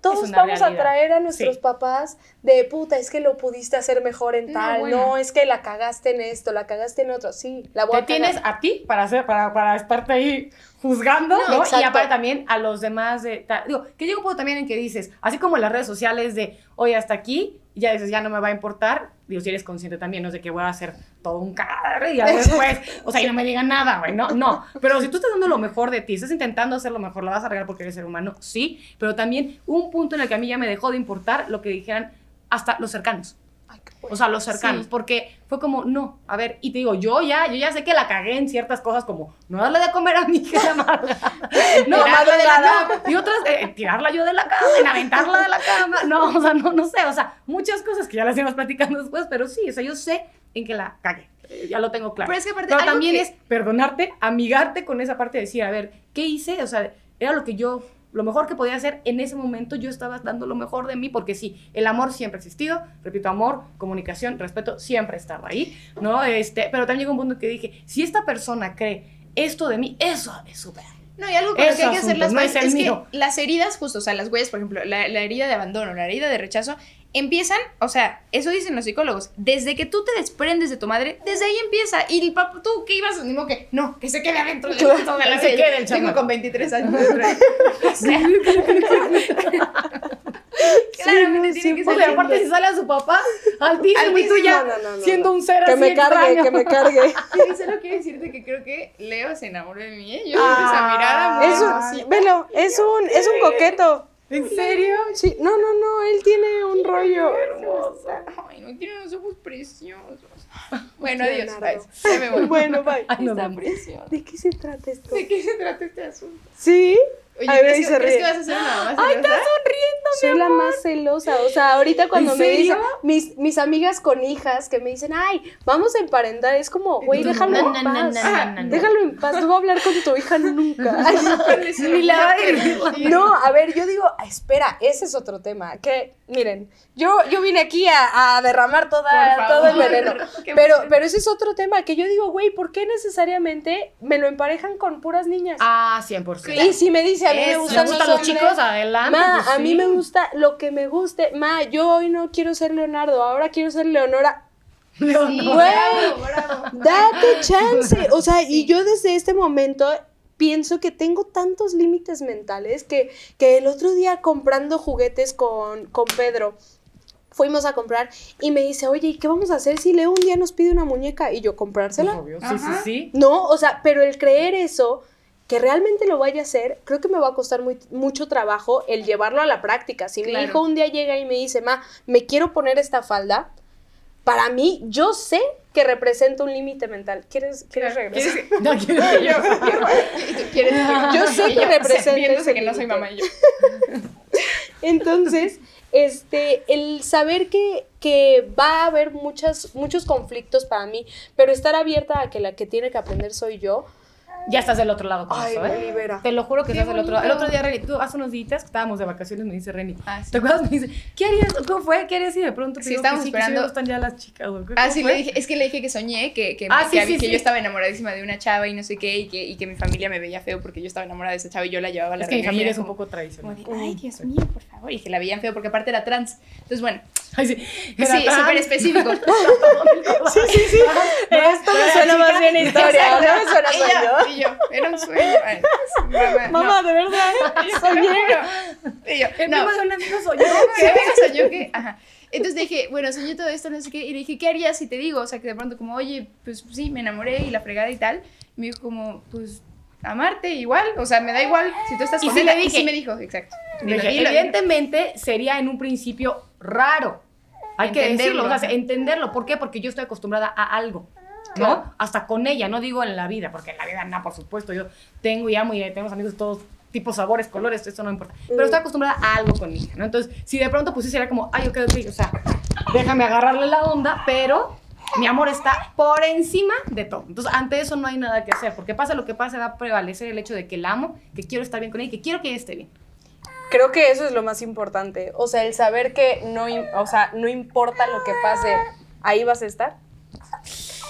todos vamos a traer a nuestros Sí. papás de puta, es que lo pudiste hacer mejor en No, tal, bueno. no, es que la cagaste en esto, la cagaste en otro, sí, la voy Te a tienes a ti para hacer, para, para estarte ahí juzgando, No, ¿no? Y aparte también a los demás de, ta- digo, que llega un punto también en que dices, así como en las redes sociales de, oye, hasta aquí, ya dices, ya no me va a importar, digo, si eres consciente también, no es de que voy a hacer todo un cagadero y después, o sea, y no me digan nada, güey, no, no, pero si tú estás dando lo mejor de ti, estás intentando hacer lo mejor, la vas a regar porque eres ser humano, sí, pero también un punto en el que a mí ya me dejó de importar lo que dijeran hasta los cercanos. Ay. O sea, los cercanos, Sí. porque fue como, no, a ver, y te digo, yo ya, yo ya sé que la cagué en ciertas cosas como no darle de comer a mi hija <laughs> no, Tirarla de la no, y otras, eh, tirarla yo de la cama, en aventarla de la cama, no, o sea, no, no sé, o sea, muchas cosas que ya las íbamos platicando después, pero sí, o sea, yo sé en que la cagué, eh, ya lo tengo claro. Pero es que aparte, Pero también que- es perdonarte, amigarte con esa parte de decir, a ver, ¿qué hice? O sea, era lo que yo, lo mejor que podía hacer en ese momento, yo estaba dando lo mejor de mí, porque sí, el amor siempre ha existido, repito, amor, comunicación, respeto, siempre estaba ahí, ¿no? Este, pero también llegó un punto que dije, si esta persona cree esto de mí, eso es súper. No, y algo con lo que hay que hacer las no es es, que las heridas, justo, o sea, las huellas, por ejemplo, la, la herida de abandono, la herida de rechazo, empiezan, o sea, eso dicen los psicólogos, desde que tú te desprendes de tu madre, desde ahí empieza. Y el papá, tú que ibas, ni modo que, no, que se quede adentro Claro, de la que se quede el Tengo con 23 años. <laughs> o sea, <laughs> claramente Sí, tiene que ser. sea, aparte si sale a su papá, altísimo, y tú ya No, no, siendo un ser Que así me cargue, extraño. que me cargue. <laughs> Y solo quiero decirte que creo que Leo se enamoró de mí. Yo vi esa mirada muy Es un, velo, es un, es un coqueto. ¿En serio? Sí, no, no, no, él tiene un rollo. Ay, no tiene unos ojos preciosos. <laughs> Bueno, adiós. bye. Ya me voy. Bueno, bye. Ay, no, Está precioso. ¿De qué se trata esto? ¿De qué se trata este asunto? ¿Sí? Oye, A ver, ¿crees, que, se crees que vas a ser Ay, estás sonriendo, mi Soy la más celosa. O sea, ahorita cuando ¿En me dicen, mis, mis amigas con hijas que me dicen, ay, vamos a emparentar, es como, güey, déjalo no, en no, paz. no. Déjalo en paz, no voy a hablar con tu hija nunca. Ni la va a dirigir. No, a ver, yo digo, "Ah, espera, ese es otro tema. Que, miren, yo, yo vine aquí a, a derramar toda, todo el veneno. <laughs> Pero, pero ese es otro tema que yo digo, güey, ¿por qué necesariamente me lo emparejan con puras niñas? Ah, 100%. y si me dice, a mí me gustan ¿Te los gustan los hombres, chicos? Adelante. Ma, pues a mí sí. me gusta lo que me guste. Ma, yo hoy no quiero ser Leonardo, ahora quiero ser Leonora. Leonor. Sí, Güey. bravo, bravo. Date chance. O sea, y yo desde este momento pienso que tengo tantos límites mentales que, que el otro día comprando juguetes con, con Pedro. Fuimos a comprar y me dice, oye, ¿y qué vamos a hacer si Leo un día nos pide una muñeca? Y yo, ¿comprársela? Obvio, Sí, sí, sí. No, o sea, pero el creer eso, que realmente lo vaya a hacer, creo que me va a costar muy- mucho trabajo el llevarlo a la práctica. Si mi hijo un día llega y me dice, ma, me quiero poner esta falda, para mí, yo sé que representa un límite mental. ¿Quieres, ¿quieres regresar? ¿Quieres- No, <laughs> quiero- yo, ¿y tú quieres que- Yo sé <laughs> que representa viéndose ese que no soy mamá y yo. <laughs> Entonces, este, el saber que, que va a haber muchas, muchos conflictos para mí, pero estar abierta a que la que tiene que aprender soy yo, Ya estás del otro lado con ay, eso, me ¿eh? libera. Te lo juro que Qué estás del otro lado. El otro día, Reni, tú hace unos días que estábamos de vacaciones, me dice Reni. Ah, sí. ¿Te acuerdas? Me dice, ¿qué harías? ¿Cómo fue? ¿Qué harías si de pronto te Sí, digo estábamos que sí, que esperando- sí me gustan ya las chicas? Ah, ¿Cómo sí, fue? le dije, es que le dije que soñé, que, que, Ah, que, sí, sí, que sí. yo estaba enamoradísima de una chava y no sé qué, y que, y que mi familia me veía feo porque yo estaba enamorada de esa chava y yo la llevaba a la Es que mi y familia es un como- poco Como tradicional. de, ay, Dios mío, por favor, y que la veían feo porque aparte era trans. Entonces, bueno, Ay, sí. sí, súper específico. <laughs> Sí, sí, sí. <laughs> Esto me suena más bien buena historia, no me suena Y yo, y era un sueño. Ay, mamá, no. Mamá, de verdad, <laughs> Y yo, soñé. Y yo, El no. de un amigo soy yo. Sí, me soñó que, ajá. Entonces dije, bueno, soñé todo esto, no sé qué, y le dije, ¿qué harías si te digo? O sea, que de pronto como, oye, pues sí, me enamoré y la fregada y tal. Y me dijo como, pues, amarte igual, o sea, me da igual si tú estás Y con sí él. le Y dije. sí me dijo, exacto. Y lo- dije, y lo- evidentemente sería en un principio raro. Hay que Entenderlo, decirlo, o sea, entenderlo. ¿Por qué? Porque yo estoy acostumbrada a algo. ¿No? Hasta con ella, no digo en la vida, porque en la vida no, por supuesto, yo tengo y amo y tenemos amigos de todos tipos, sabores, colores, eso no importa. Pero estoy acostumbrada a algo con ella, ¿no? Entonces, si de pronto pues sí sería como, ay, ok, ok, o sea, déjame agarrarle la onda, pero mi amor está por encima de todo. Entonces, ante eso no hay nada que hacer, porque pasa lo que pase, va a prevalecer el hecho de que la amo, que quiero estar bien con ella y que quiero que ella esté bien. Creo que eso es lo más importante. O sea, el saber que no, o sea, no importa lo que pase, ahí vas a estar.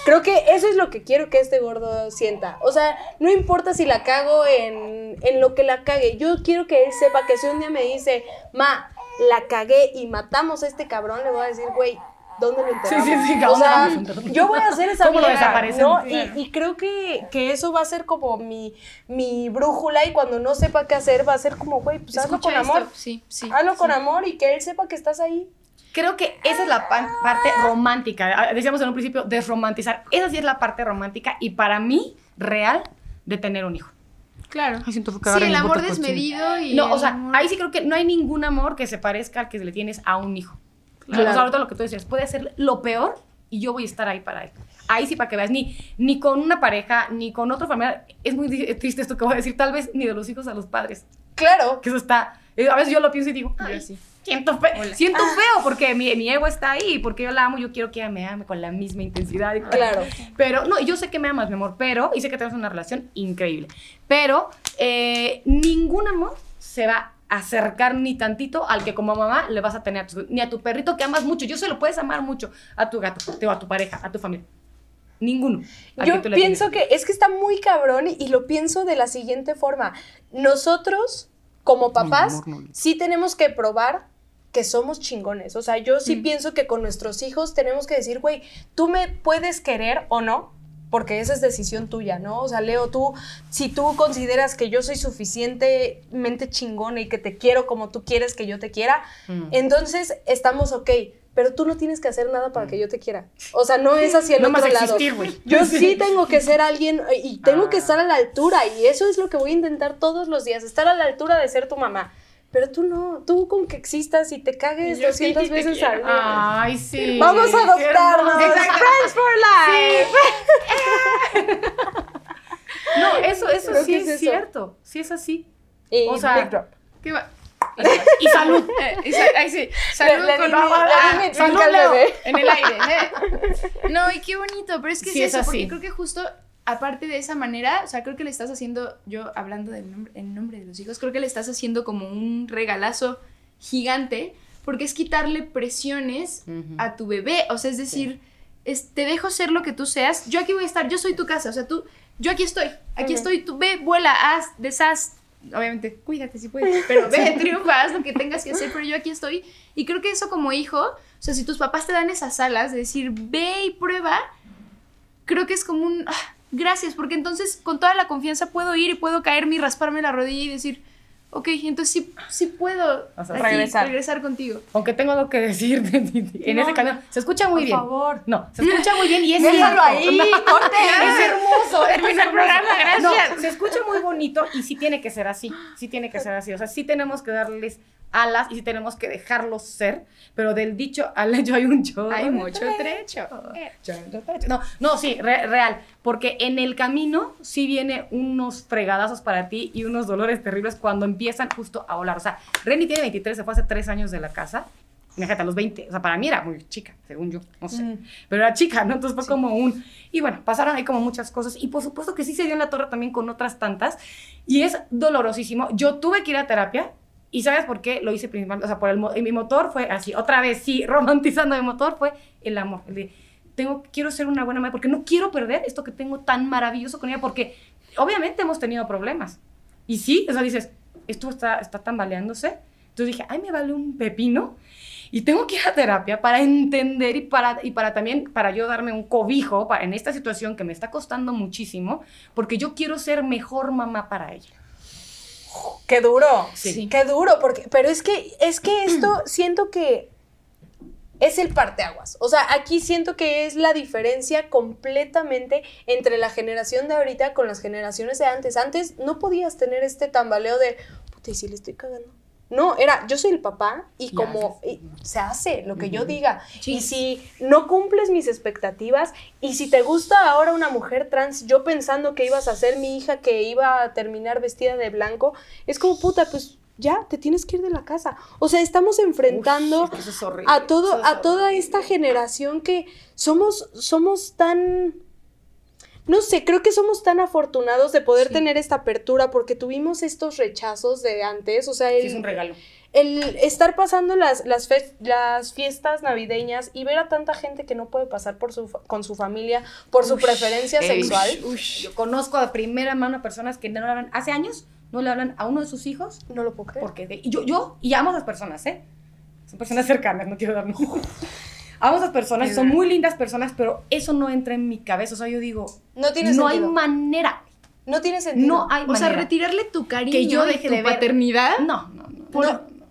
Creo que eso es lo que quiero que este gordo sienta. O sea, no importa si la cago en, en lo que la cague. Yo quiero que él sepa que si un día me dice, ma, la cagué y matamos a este cabrón, le voy a decir, güey, ¿dónde lo enterramos? Sí, sí, sí, O ¿dónde sea, yo voy a hacer esa ¿Cómo lo mierda? ¿no? Y, y creo que, que eso va a ser como mi, mi brújula y cuando no sepa qué hacer va a ser como, güey, pues hazlo con amor. esto. Sí, sí. Hazlo con sí. amor y que él sepa que estás ahí. Creo que esa es la pa- parte romántica. Ah, Decíamos en un principio, desromantizar. Esa sí es la parte romántica y para mí, real, de tener un hijo. Claro. Ay, siento que Sí, el amor desmedido y. No, o sea, amor- ahí sí creo que no hay ningún amor que se parezca al que le tienes a un hijo. Claro. O sea, ahorita lo que tú decías, puede ser lo peor y yo voy a estar ahí para él. Ahí sí, para que veas, ni, ni con una pareja, ni con otro familiar. Es muy triste esto que voy a decir, tal vez ni de los hijos a los padres. Claro. Que eso está. eh, A veces yo lo pienso y digo, Yo "Ay, sí. Siento, fe- Hola. siento feo porque mi, mi ego está ahí, porque yo la amo, yo quiero que ella me ame con la misma intensidad. y Claro. Pero, no, yo sé que me amas, mi amor, pero, y sé que tenemos una relación increíble, pero eh, ningún amor se va a acercar ni tantito al que como mamá le vas a tener a tu, ni a tu perrito que amas mucho. Yo se lo puedes amar mucho a tu gato, te- a tu pareja, a tu familia. Ninguno. Yo que pienso tienes. que es que está muy cabrón y, y lo pienso de la siguiente forma. Nosotros, como papás, amor, no. sí tenemos que probar que somos chingones. O sea, yo sí Mm. pienso que con nuestros hijos tenemos que decir, güey, tú me puedes querer o no, porque esa es decisión tuya, ¿no? O sea, Leo, tú, si tú consideras que yo soy suficientemente chingona y que te quiero como tú quieres que yo te quiera, Mm. entonces estamos ok. Pero tú no tienes que hacer nada para que yo te quiera. O sea, no es hacia el No otro más lado. existir. Yo <laughs> sí tengo que ser alguien y tengo que Ah. estar a la altura y eso es lo que voy a intentar todos los días, estar a la altura de ser tu mamá. Pero tú no, tú con que existas y te cagues Yo sí 200 te veces quiero. al día. Ay, sí. Vamos a adoptarnos. Friends for life. <laughs> No, eso, eso Creo sí es, es eso. cierto. Sí es así. Y O sea. ¿Qué va? Y salud. Eh, y sa- Ay, sí. Salud Le- le con Ah, le di mi salud, Leo. En el aire. ¿eh? No, y qué bonito, pero es que Sí, es es eso, así. porque creo que justo aparte de esa manera, o sea, creo que le estás haciendo, yo hablando del nombre, en nombre de los hijos, creo que le estás haciendo como un regalazo gigante, porque es quitarle presiones a tu bebé, o sea, es decir, es- te dejo ser lo que tú seas, yo aquí voy a estar, yo soy tu casa, o sea, tú, yo aquí estoy, aquí estoy, tú ve, vuela, haz, deshaz, obviamente, cuídate si puedes, pero ve, <laughs> triunfa, haz lo que tengas que hacer, pero yo aquí estoy, y creo que eso como hijo, o sea, si tus papás te dan esas alas de decir, ve y prueba, creo que es como un ah, gracias, porque entonces con toda la confianza puedo ir y puedo caerme y rasparme la rodilla y decir, ok, entonces sí, sí puedo O sea, aquí regresar. regresar contigo. Aunque tengo algo que decir de Titi. en No, ese camión. Se escucha muy por bien. favor. No, se escucha muy bien y es Déjalo ahí, <laughs> corte. Es hermoso. Termina el programa, gracias. No, se escucha muy bonito y sí tiene que ser así. Sí tiene que ser así. O sea, sí tenemos que darles alas y sí tenemos que dejarlos ser. Pero del dicho al hecho hay un chorro. Hay mucho trecho. trecho. No, no, sí, re- real. Porque en el camino sí viene unos fregadazos para ti y unos dolores terribles cuando empiezan justo a volar. O sea, Reni tiene 23, se fue hace 3 años de la casa. Fíjate, a los 20. O sea, para mí era muy chica, según yo. No sé. Mm. Pero era chica, ¿no? Entonces fue como un... Y bueno, pasaron ahí como muchas cosas. Y por supuesto que sí se dio en la torre también con otras tantas. Y es dolorosísimo. Yo tuve que ir a terapia. ¿Y sabes por qué? Lo hice principalmente, o sea, por el, mi motor fue así, otra vez, sí, <laughs> romantizando mi motor fue el amor. El de, tengo, quiero ser una buena madre porque no quiero perder esto que tengo tan maravilloso con ella porque obviamente hemos tenido problemas. Y sí, o sea, dices, esto está, está tambaleándose. Entonces dije, ay, me vale un pepino. Y tengo que ir a terapia para entender y para, y para también, para yo darme un cobijo para, en esta situación que me está costando muchísimo, porque yo quiero ser mejor mamá para ella. Qué duro. Sí. Qué duro, porque, pero es que, es que esto siento que es el parteaguas. O sea, aquí siento que es la diferencia completamente entre la generación de ahorita con las generaciones de antes. Antes no podías tener este tambaleo de, puta, ¿y si le estoy cagando? No, era, yo soy el papá y como y se hace lo que yo diga. Sí. Y si no cumples mis expectativas y si te gusta ahora una mujer trans, yo pensando que ibas a ser mi hija que iba a terminar vestida de blanco, es como puta, pues ya te tienes que ir de la casa. O sea, estamos enfrentando Uy, es que eso es horrible. a todo es a toda esta generación que somos somos tan no sé, creo que somos tan afortunados de poder Sí. tener esta apertura porque tuvimos estos rechazos de antes, o sea, Sí, el, es un regalo. el estar pasando las, las, fe- las fiestas navideñas y ver a tanta gente que no puede pasar por su, fa- con su familia por su preferencia ey, sexual. Yo conozco de primera mano a personas que no hablan, hace años, no le hablan a uno de sus hijos No lo puedo creer. porque de- y yo, yo, y amo a esas personas, ¿eh? Son personas cercanas, no quiero dar nombres. <laughs> Amo a esas personas, Es son verdad. muy lindas personas, pero eso no entra en mi cabeza. O sea, yo digo, No tiene no hay manera, no tiene sentido. no hay O sea, manera. retirarle tu cariño Que yo de deje tu de ver- paternidad. No, no, no. Por-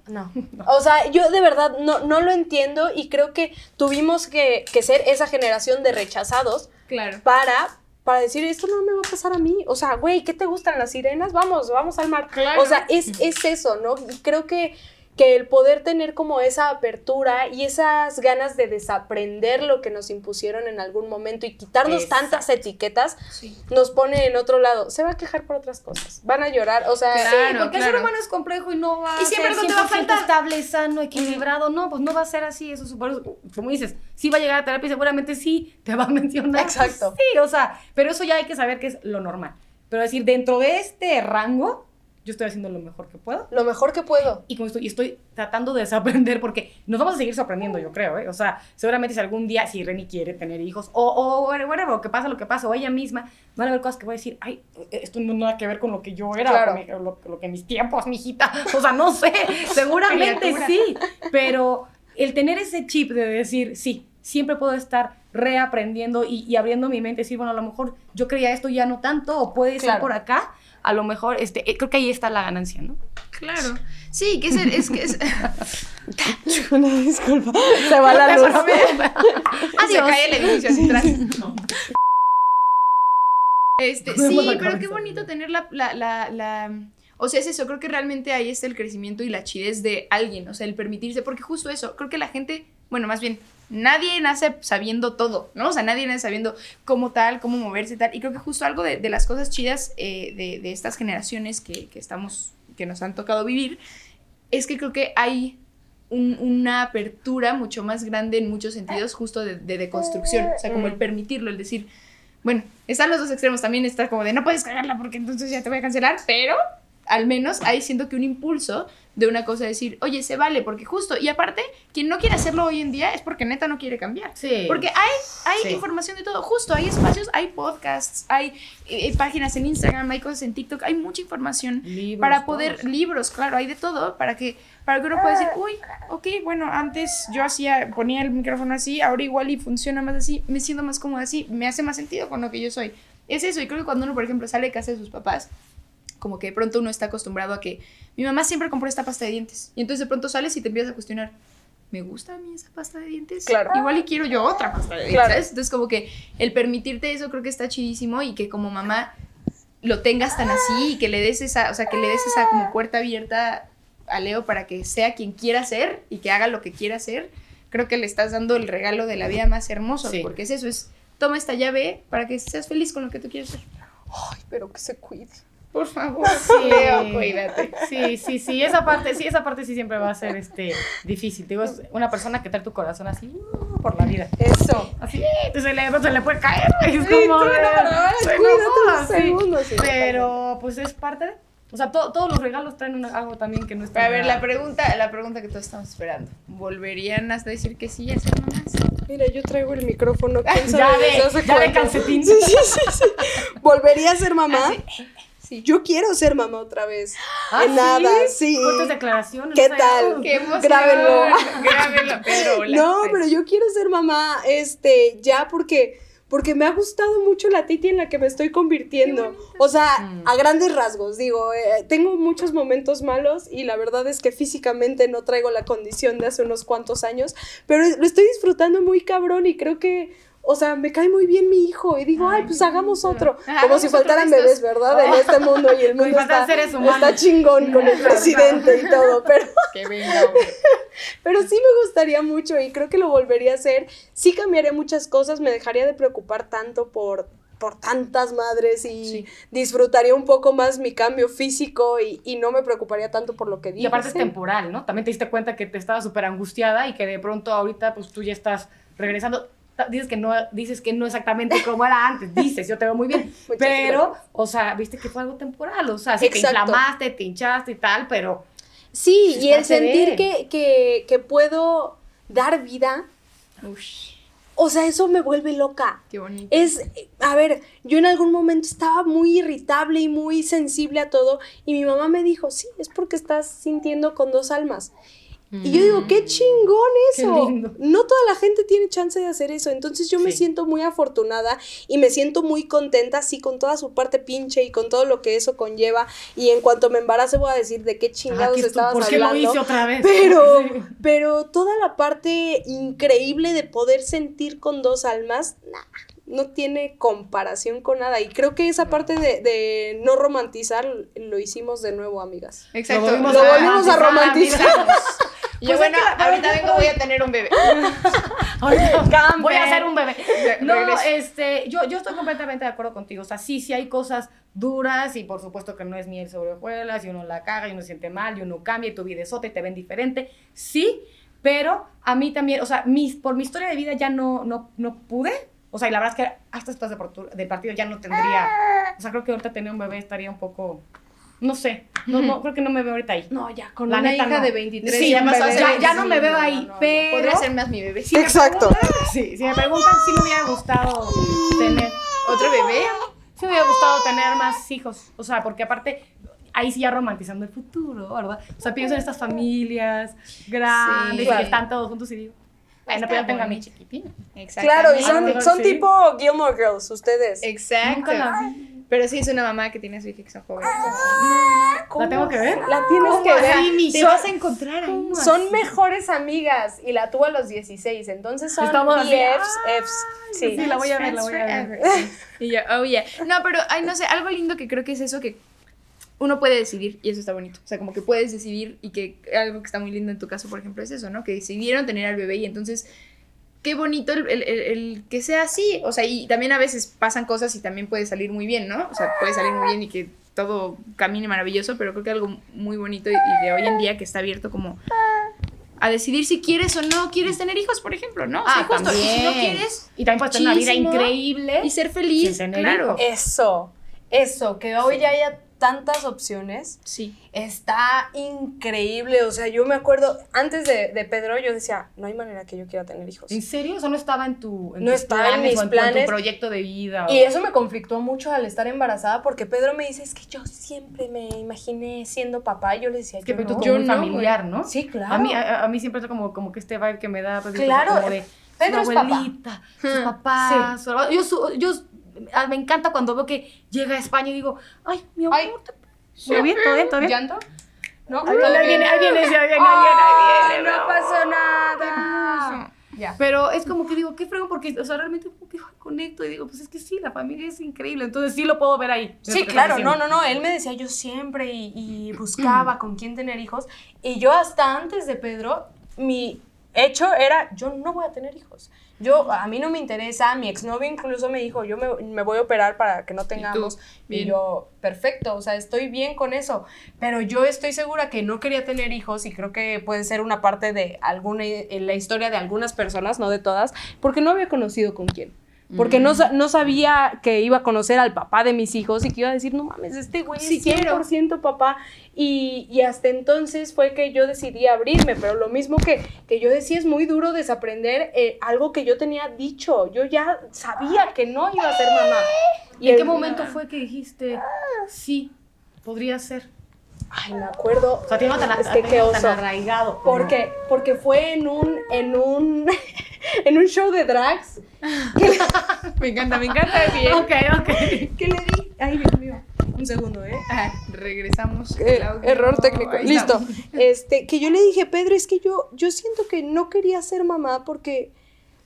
no, <laughs> No. O sea, yo de verdad no, no lo entiendo y creo que tuvimos que, que ser esa generación de rechazados Claro. para, para decir, esto no me va a pasar a mí. O sea, güey, ¿qué te gustan las sirenas? Vamos, vamos al mar. Claro. O sea, es, es eso, ¿no? Y creo que, que el poder tener como esa apertura y esas ganas de desaprender lo que nos impusieron en algún momento y quitarnos Exacto. tantas etiquetas Sí. nos pone en otro lado. Se va a quejar por otras cosas. Van a llorar, o sea, Claro. Sí, porque el ser humano es complejo y no va Y a siempre ser algo te va a 100% faltar. estable, sano, equilibrado. No, pues no va a ser así. Eso eso, como dices, sí va a llegar a terapia y seguramente sí te va a <laughs> mencionar. pues Exacto. sí, o sea, pero eso ya hay que saber que es lo normal. Pero decir, dentro de este rango, yo estoy haciendo lo mejor que puedo. lo mejor que puedo. Y como estoy, y estoy tratando de desaprender, porque nos vamos a seguir sorprendiendo, yo creo, ¿eh? O sea, seguramente si algún día, si Reni quiere tener hijos, o, o whatever, o que pasa lo que pasa, o ella misma, van a haber cosas que voy a decir, ay, esto no nada que ver con lo que yo era, Claro. mi- lo, lo que mis tiempos, mi hijita. <laughs> O sea, no sé, <laughs> seguramente sí, pero el tener ese chip de decir, sí, siempre puedo estar reaprendiendo y, y abriendo mi mente, decir, bueno, a lo mejor yo creía esto ya no tanto, o puede ser por acá, a lo mejor, este, eh, creo que ahí está la ganancia, ¿no? Claro. Sí, que es, el- es que es. <laughs> Una disculpa. Se va la <laughs> luz. <laughs> Se cae el edificio hacia atrás. Este, sí, pero qué bonito tener la, la, la, la- O sea, es eso, creo que realmente ahí está el crecimiento y la chidez de alguien, o sea, el permitirse, porque justo eso, creo que la gente, bueno, más bien, nadie nace sabiendo todo, ¿no? O sea, nadie nace sabiendo cómo tal, cómo moverse tal, y creo que justo algo de, de las cosas chidas eh, de, de estas generaciones que, que estamos, que nos han tocado vivir, es que creo que hay un- una apertura mucho más grande en muchos sentidos, justo de, de deconstrucción. O sea, como el permitirlo, el decir, bueno, están los dos extremos. También está como de no puedes cagarla porque entonces ya te voy a cancelar, pero al menos ahí siento que un impulso de una cosa decir, oye, se vale, porque justo, y aparte, quien no quiere hacerlo hoy en día es porque neta no quiere cambiar. Sí. Porque hay, hay Sí. información de todo, justo, hay espacios, hay podcasts, hay eh, páginas en Instagram, hay cosas en TikTok, hay mucha información Libros, para poder, libros, claro, hay de todo, para que, para que uno pueda decir, uy, ok, bueno, antes yo hacía, ponía el micrófono así, ahora igual y funciona más así, me siento más cómoda así, me hace más sentido con lo que yo soy. Es eso, y creo que cuando uno, por ejemplo, sale de casa de sus papás, como que de pronto uno está acostumbrado a que mi mamá siempre compró esta pasta de dientes, y entonces de pronto sales y te empiezas a cuestionar, ¿me gusta a mí esa pasta de dientes? Claro. Igual y quiero yo otra pasta de dientes, Claro. ¿sabes? Entonces como que el permitirte eso creo que está chidísimo y que como mamá lo tengas tan así y que le des esa, o sea, que le des esa como puerta abierta a Leo para que sea quien quiera ser y que haga lo que quiera hacer, creo que le estás dando el regalo de la vida más hermoso, Sí. porque es eso, es toma esta llave para que seas feliz con lo que tú quieres ser. Ay, pero que se cuide. Por favor, Sí. Leo, cuídate. Sí, sí, sí, esa parte, sí, esa parte sí siempre va a ser este difícil. Te digo, es una persona que trae tu corazón así uh, por la vida. Eso. Así, entonces se le, no se le puede caer. Es Sí, como tú, enoja, un sí. segundo, sí. Pero pues es parte de. O sea, to- todos los regalos traen una- algo también que no está. A ver, la pregunta, la pregunta que todos estamos esperando. ¿Volverían hasta decir que sí a ser mamás? Mira, yo traigo el micrófono. <laughs> ¿quién Ya de- ya de calcetín. Sí, <laughs> sí, sí, sí. ¿Volvería a ser mamá? Ah, sí. Yo quiero ser mamá otra vez. ¿Ah, en nada, sí. Fuertes declaraciones. ¿Qué tal? ¡Qué emoción! Grábenlo. <laughs> Grábenlo. No, Pues. pero yo quiero ser mamá, este, ya porque, porque me ha gustado mucho la Titi en la que me estoy convirtiendo. O sea, Mm. a grandes rasgos, digo, eh, tengo muchos momentos malos y la verdad es que físicamente no traigo la condición de hace unos cuantos años, pero lo estoy disfrutando muy cabrón y creo que... O sea, me cae muy bien mi hijo y digo, ay, pues hagamos otro. <laughs> Como si faltaran bebés, ¿verdad? En este mundo y el <laughs> mundo está, chingón con el <laughs> presidente y todo, pero... Que venga. Pero sí me gustaría mucho y creo que lo volvería a hacer. Sí cambiaría muchas cosas, me dejaría de preocupar tanto por, por tantas madres y Sí. disfrutaría un poco más mi cambio físico y, y no me preocuparía tanto por lo que Y aparte es temporal, ¿no? También te diste cuenta que te estabas súper angustiada y que de pronto ahorita pues tú ya estás regresando. Dices que no, dices que no exactamente como era antes, dices, yo te veo muy bien, <laughs> Muchas pero, gracias. o sea, viste que fue algo temporal, o sea, sí te inflamaste, te hinchaste y tal, pero Sí, Es y el sentir que, que, que puedo dar vida, Ush, o sea, eso me vuelve loca. qué bonito. Es, a ver, yo en algún momento estaba muy irritable y muy sensible a todo y mi mamá me dijo, sí, es porque estás sintiendo con dos almas. Y yo digo, qué chingón Mm. Qué eso. lindo. No toda la gente tiene chance de hacer eso. Entonces yo me siento muy afortunada y me siento muy contenta, sí, con toda su parte pinche y con todo lo que eso conlleva. Y en cuanto me embarace voy a decir de qué ah, chingados estabas ¿por qué hablando. lo hice otra vez? Pero, <laughs> Sí. pero toda la parte increíble de poder sentir con dos almas, nah, no tiene comparación con nada. Y creo que esa parte de, de no romantizar lo hicimos de nuevo, amigas. Exacto. Lo volvimos Lo a volvimos a romantizar. <laughs> Yo, bueno, ahorita vengo, voy a tener un bebé. <laughs> Ahorita <laughs> Voy a hacer un bebé. No, regreso. este, yo, yo estoy completamente de acuerdo contigo. O sea, sí, sí hay cosas duras y por supuesto que no es miel sobre hojuelas y uno la caga y uno se siente mal y uno cambia y tu vida es otra y te ven diferente. Sí, pero a mí también, o sea, mis, por mi historia de vida ya no, no, no pude. O sea, y la verdad es que hasta estas de portu- del partido ya no tendría. O sea, creo que ahorita tener un bebé estaría un poco. No sé, no, no, creo que no me veo ahorita ahí. No, ya, Con La una neta, hija no. de 23 Sí, ya ya, pasó a ser ya, ya no 25. me veo ahí, no, no. pero... Podría ser más mi bebé. Si Exacto. preguntan- sí, si me preguntan si me hubiera gustado tener ¿Otro bebé? sí me hubiera gustado tener más hijos, o sea, porque aparte ahí sí ya romantizando el futuro, ¿verdad? O sea, pienso en estas familias grandes Sí, claro. que están todos juntos y digo, bueno, pero ya tengo a mi chiquitina. Claro, y son, son Sí. tipo Gilmore Girls, ustedes. Exacto. Nunca la Pero sí es una mamá que tiene a su hija que son jóvenes. ¿La tengo que ver? La tienes que ver. Mi- te Son- vas a encontrar ahí. Son mejores amigas y la tuvo a los 16, entonces son Estamos BFs, Fs. Sí. Sí, la voy a ver, la voy a ver. Y yo, oh yeah. No, pero, ay, no sé, algo lindo que creo que es eso que uno puede decidir y eso está bonito. O sea, como que puedes decidir y que algo que está muy lindo en tu caso, por ejemplo, es eso, ¿no? Que decidieron tener al bebé y entonces qué bonito el, el- el- el que sea así. O sea, y también a veces pasan cosas y también puede salir muy bien, ¿no? O sea, puede salir muy bien y que todo camine maravilloso, pero creo que algo muy bonito y, y de hoy en día que está abierto como a decidir si quieres o no quieres tener hijos, por ejemplo, ¿no? O sea, Ah, justo, y si no también. quieres Y también puedes tener una vida increíble. y ser feliz, Sin tener claro. hijos. Eso, eso, que hoy ya haya tantas opciones. Sí. Está increíble, o sea, yo me acuerdo, antes de, de Pedro yo decía, no hay manera que yo quiera tener hijos. ¿En serio? ¿Eso no estaba en tu en No tus estaba en planes mis o en tu- en planes. tu proyecto de vida? o- Y eso me conflictó mucho al estar embarazada porque Pedro me dice, es que yo siempre me imaginé siendo papá y yo le decía, Es que yo pero tú no. como Yo muy no, familiar, ¿no? Sí, claro. A mí, a, a mí siempre es como, como que este vibe que me da, pues, Claro, como de Pedro su es papá. abuelita, sus Hmm, papás. su- Yo, su- yo me encanta cuando veo que llega a España y digo, ay, mi amor, Ay. te- ¿todo bien? ¿Todo bien? ¿Todo bien? ¿Llanto? No, Ahí viene, ahí viene, ahí viene, ahí viene, ahí viene, no pasó nada. Ya. Pero es como que digo, qué fregón, porque, o sea, realmente como que conecto y digo, pues es que sí, la familia es increíble, entonces sí lo puedo ver ahí. Sí, claro, no, no, no, él me decía yo siempre y, y <clears throat> buscaba con quién tener hijos y yo hasta antes de Pedro, mi hecho era, yo no voy a tener hijos. Yo, a mí no me interesa, mi exnovio incluso me dijo, yo me, me voy a operar para que no tengamos. Y, yo, perfecto, o sea, estoy bien con eso. Pero yo estoy segura que no quería tener hijos y creo que puede ser una parte de alguna, en la historia de algunas personas, no de todas, porque no había conocido con quién. Porque no, no sabía que iba a conocer al papá de mis hijos y que iba a decir, no mames, este güey Sí es quiero. 100% papá. Y, y hasta entonces fue que yo decidí abrirme, pero lo mismo que, que yo decía, es muy duro desaprender eh, algo que yo tenía dicho. Yo ya sabía que no iba a ser mamá. ¿Y en qué momento fue que dijiste, sí, podría ser? Ay, me acuerdo. O sea, tiene tan, es que qué tan arraigado. Porque, porque fue en un, en un, <laughs> <laughs> en un show de drags <laughs> Me encanta, me encanta. Bien. Ok, ok. <laughs> que le di. Ay, Dios mío. Un segundo, ¿eh? Ajá, regresamos. Eh, error técnico. Ahí Listo. Este, que yo le dije, Pedro, es que yo, yo siento que no quería ser mamá porque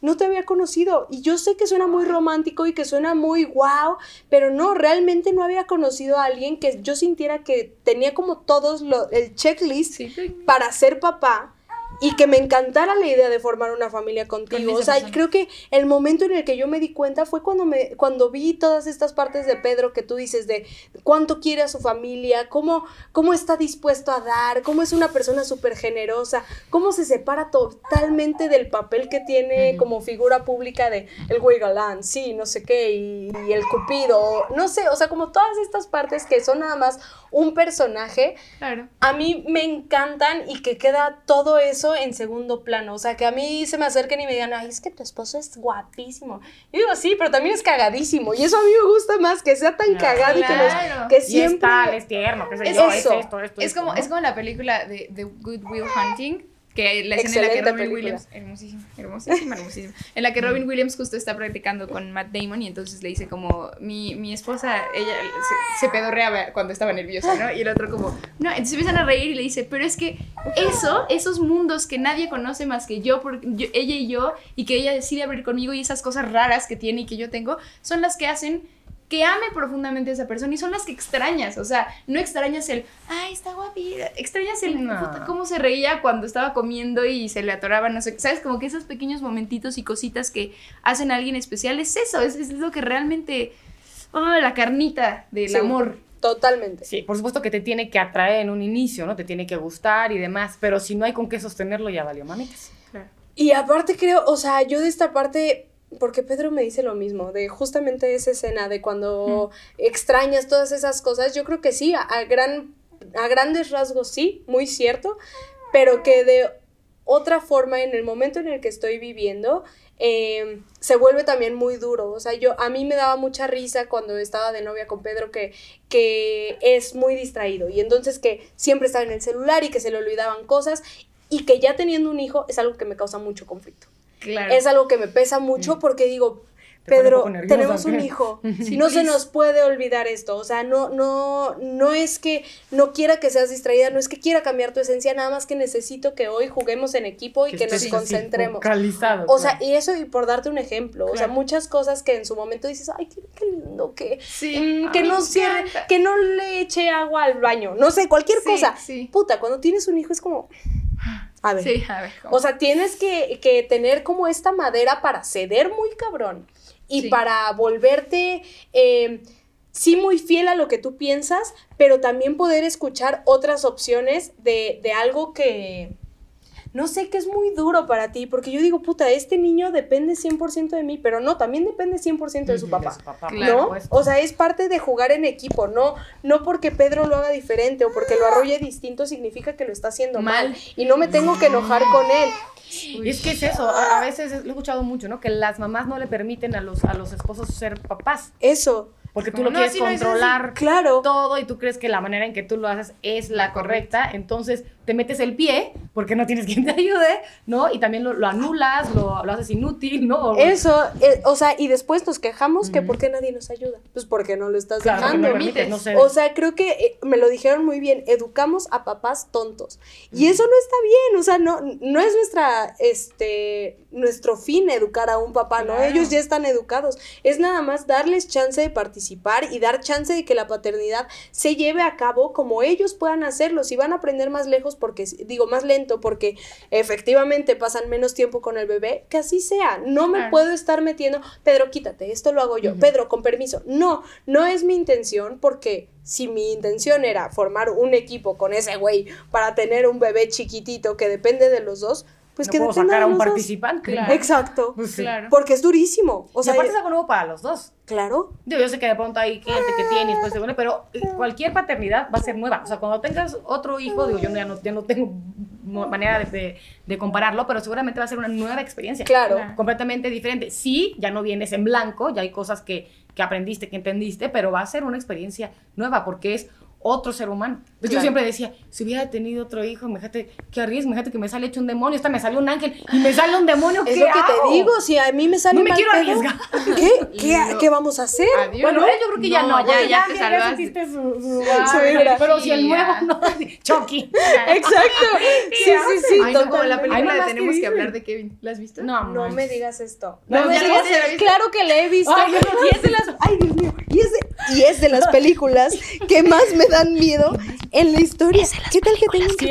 no te había conocido. Y yo sé que suena muy romántico y que suena muy wow, pero no, realmente no había conocido a alguien que yo sintiera que tenía como todos lo, el checklist Sí, para ser papá y que me encantara la idea de formar una familia contigo. Con o sea, esa persona. creo que el momento en el que yo me di cuenta fue cuando me cuando vi todas estas partes de Pedro que tú dices de cuánto quiere a su familia, cómo cómo está dispuesto a dar, cómo es una persona súper generosa, cómo se separa totalmente del papel que tiene como figura pública de el güey galán, sí, no sé qué, y, y el cupido, no sé, o sea, como todas estas partes que son nada más un personaje, Claro. a mí me encantan y que queda todo eso en segundo plano. O sea, que a mí se me acerquen y me digan, ay, es que tu esposo es guapísimo. Y digo, sí, pero también es cagadísimo. Y eso a mí me gusta más, que sea tan cagado y que, los- que Y siempre... es tal, es tierno, qué sé Es yo, eso. es esto, esto, Es esto, como, ¿no? es como la película de, de Good Will Hunting, que la escena en la que Excelente Robin película. Williams, hermosísima, hermosísima, hermosísima, en la que Robin Williams justo está practicando con Matt Damon y entonces le dice como, mi, mi esposa, ella se, se pedorreaba cuando estaba nerviosa, ¿no? Y el otro como, no, entonces empiezan a reír y le dice, pero es que eso, esos mundos que nadie conoce más que yo, porque yo- ella y yo, y que ella decide abrir conmigo y esas cosas raras que tiene y que yo tengo, son las que hacen que ame profundamente a esa persona y son las que extrañas, o sea, no extrañas el, ay, está guapita, extrañas el, No. puta, cómo se reía cuando estaba comiendo y se le atoraba, no sé, sabes, como que esos pequeños momentitos y cositas que hacen a alguien especial, es eso, es, es lo que realmente, oh, la carnita del Sí. amor. Totalmente. Sí, por supuesto que te tiene que atraer en un inicio, ¿no? Te tiene que gustar y demás, pero si no hay con qué sostenerlo, ya valió mamitas. Y aparte creo, o sea, yo de esta parte, porque Pedro me dice lo mismo, de justamente esa escena, de cuando extrañas todas esas cosas, yo creo que sí, a, a gran, a grandes rasgos sí, muy cierto, pero que de otra forma, en el momento en el que estoy viviendo, eh, se vuelve también muy duro. O sea, yo a mí me daba mucha risa cuando estaba de novia con Pedro que, que es muy distraído y entonces que siempre estaba en el celular y que se le olvidaban cosas y que ya teniendo un hijo es algo que me causa mucho conflicto. Claro. Es algo que me pesa mucho porque digo, Te pone un Pedro, tenemos un ¿qué? hijo, <laughs> Sí, no se nos puede olvidar esto, o sea, no, no, no es que no quiera que seas distraída, no es que quiera cambiar tu esencia, nada más que necesito que hoy juguemos en equipo y que, nos concentremos. focalizado, O sea, claro. y eso y por darte un ejemplo, o sea, muchas cosas que en su momento dices, ay, qué, qué lindo, que, Sí. mm, que no cierre, que no le eche agua al baño, no sé, cualquier Sí, cosa. sí. Puta, cuando tienes un hijo es como, a ver, Sí, a ver. ¿cómo? o sea, tienes que, que tener como esta madera para ceder muy cabrón y Sí. para volverte, eh, sí, muy fiel a lo que tú piensas, pero también poder escuchar otras opciones de, de algo que, no sé, que es muy duro para ti, porque yo digo, puta, este niño depende 100% de mí, pero no, también depende 100% de su papá. papá, Claro, ¿no? O sea, es parte de jugar en equipo, no, no porque Pedro lo haga diferente o porque lo arrolle distinto significa que lo está haciendo mal, Mal. y no me tengo que enojar con él. Y es que es eso, a, a veces lo he escuchado mucho, ¿no? Que las mamás no le permiten a los, a los esposos ser papás, Eso, porque tú lo no, quieres no, controlar claro. todo y tú crees que la manera en que tú lo haces es la correcta, entonces te metes el pie porque no tienes <laughs> quien te ayude, ¿no? Y también lo, lo anulas, lo, lo haces inútil, ¿no? Eso, eh, o sea, y después nos quejamos que por qué nadie nos ayuda. Pues porque no lo estás Claro, dejando. permites, no sé. O sea, creo que eh, me lo dijeron muy bien, educamos a papás tontos. Y eso no está bien, o sea, no, no es nuestra, este, nuestro fin educar a un papá, ¿no? Claro. Ellos ya están educados. Es nada más darles chance de participar y dar chance de que la paternidad se lleve a cabo como ellos puedan hacerlo. Si van a aprender más lejos porque, digo, más lento porque efectivamente pasan menos tiempo con el bebé, que así sea. No me Claro. puedo estar metiendo, Pedro, quítate, esto lo hago yo. Pedro, con permiso. No, no es mi intención porque si mi intención era formar un equipo con ese güey para tener un bebé chiquitito que depende de los dos, pues no que puedo sacar a un participante. Claro. Exacto. Pues sí. Claro. Porque es durísimo. O sea, aparte es algo nuevo para los dos. claro. Yo sé que de pronto hay gente que tiene y después se vuelve, pero eh, cualquier paternidad va a ser nueva. O sea, cuando tengas otro hijo, digo, yo ya no, ya no tengo manera de, de- de compararlo, pero seguramente va a ser una nueva experiencia. Claro. Claro. Completamente diferente. Sí, ya no vienes en blanco, ya hay cosas que, que aprendiste, que entendiste, pero va a ser una experiencia nueva porque es otro ser humano. Pues yo Claro. siempre decía, si hubiera tenido otro hijo, imagínate qué arriesgo, imagínate que me sale hecho un demonio, esta me salió un ángel y me sale un demonio, Es ¿qué lo que hago? te digo, si a mí me sale No me quiero pedo, arriesgar. ¿Qué? <laughs> ¿Qué, No. ¿Qué vamos a hacer? Adiós. Bueno, yo creo que ya no, ya, porque ya te ya salvaste. su, su, Su pero si el Sí, nuevo ya. no, <laughs> Chucky. Exacto. Sí, <laughs> sí, sí, Ay, como la película de Tenemos que que hablar de Kevin. ¿La has visto? No, No me digas esto. No, me ya digas ya. Claro que le he visto. Ay, yo Dios mío. Y es de las películas que más me dan miedo en la historia. ¿Qué tal que tengo Sí,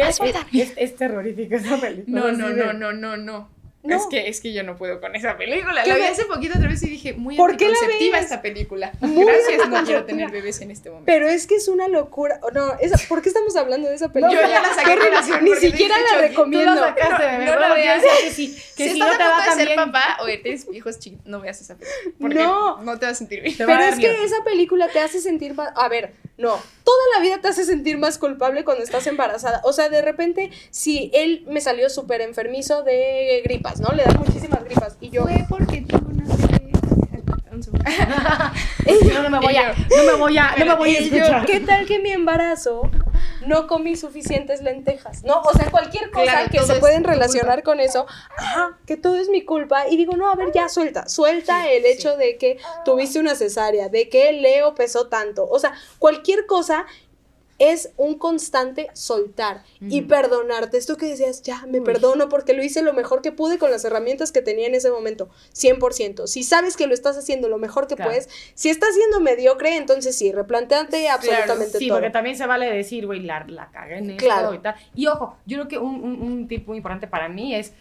es, es, terrorífica esa película. No, no, no, no, no, no. No. Es que, es que yo no puedo con esa película. ¿Qué La vi hace poquito otra vez y dije, muy ¿Por anticonceptiva esta película. Muy Gracias, no quiero tener bebés en este momento. Pero es que es una locura. No, esa, ¿por qué estamos hablando de esa película? yo ya la saqué relación Ni siquiera la recomiendo. Tú la sacaste, No, bebé. no pero la veas. que sí, que si si no a te va tan ser bien. papá o tienes hijos chiquitos, no veas esa película. Porque No. no. te vas a sentir bien. A Pero es que esa película te hace sentir más. A ver, no. Toda la vida te hace sentir más culpable cuando estás embarazada. O sea, de repente, si él me salió súper enfermizo de ¿no? Le dan muchísimas gripas. Y yo. Fue porque tuvo una bebé. Un segundo. <laughs> No, no me voy a, no me voy a, no me voy a Y yo, escuchar. ¿Qué tal que mi embarazo no comí suficientes lentejas? No, o sea, cualquier cosa Claro, que se pueden relacionar con eso, ajá, que todo es mi culpa. Y digo, no, a ver, ya suelta, suelta el hecho de que tuviste una cesárea, de que Leo pesó tanto. O sea, cualquier cosa es un constante soltar y perdonarte. Esto que decías, ya, me perdono porque lo hice lo mejor que pude con las herramientas que tenía en ese momento. 100%. Si sabes que lo estás haciendo lo mejor que Claro. puedes, si estás siendo mediocre, entonces sí, replanteate absolutamente Sí, todo. porque también se vale decir, güey, la, la cagué en esto Claro. y tal. Y ojo, yo creo que un, un, un tip muy importante para mí es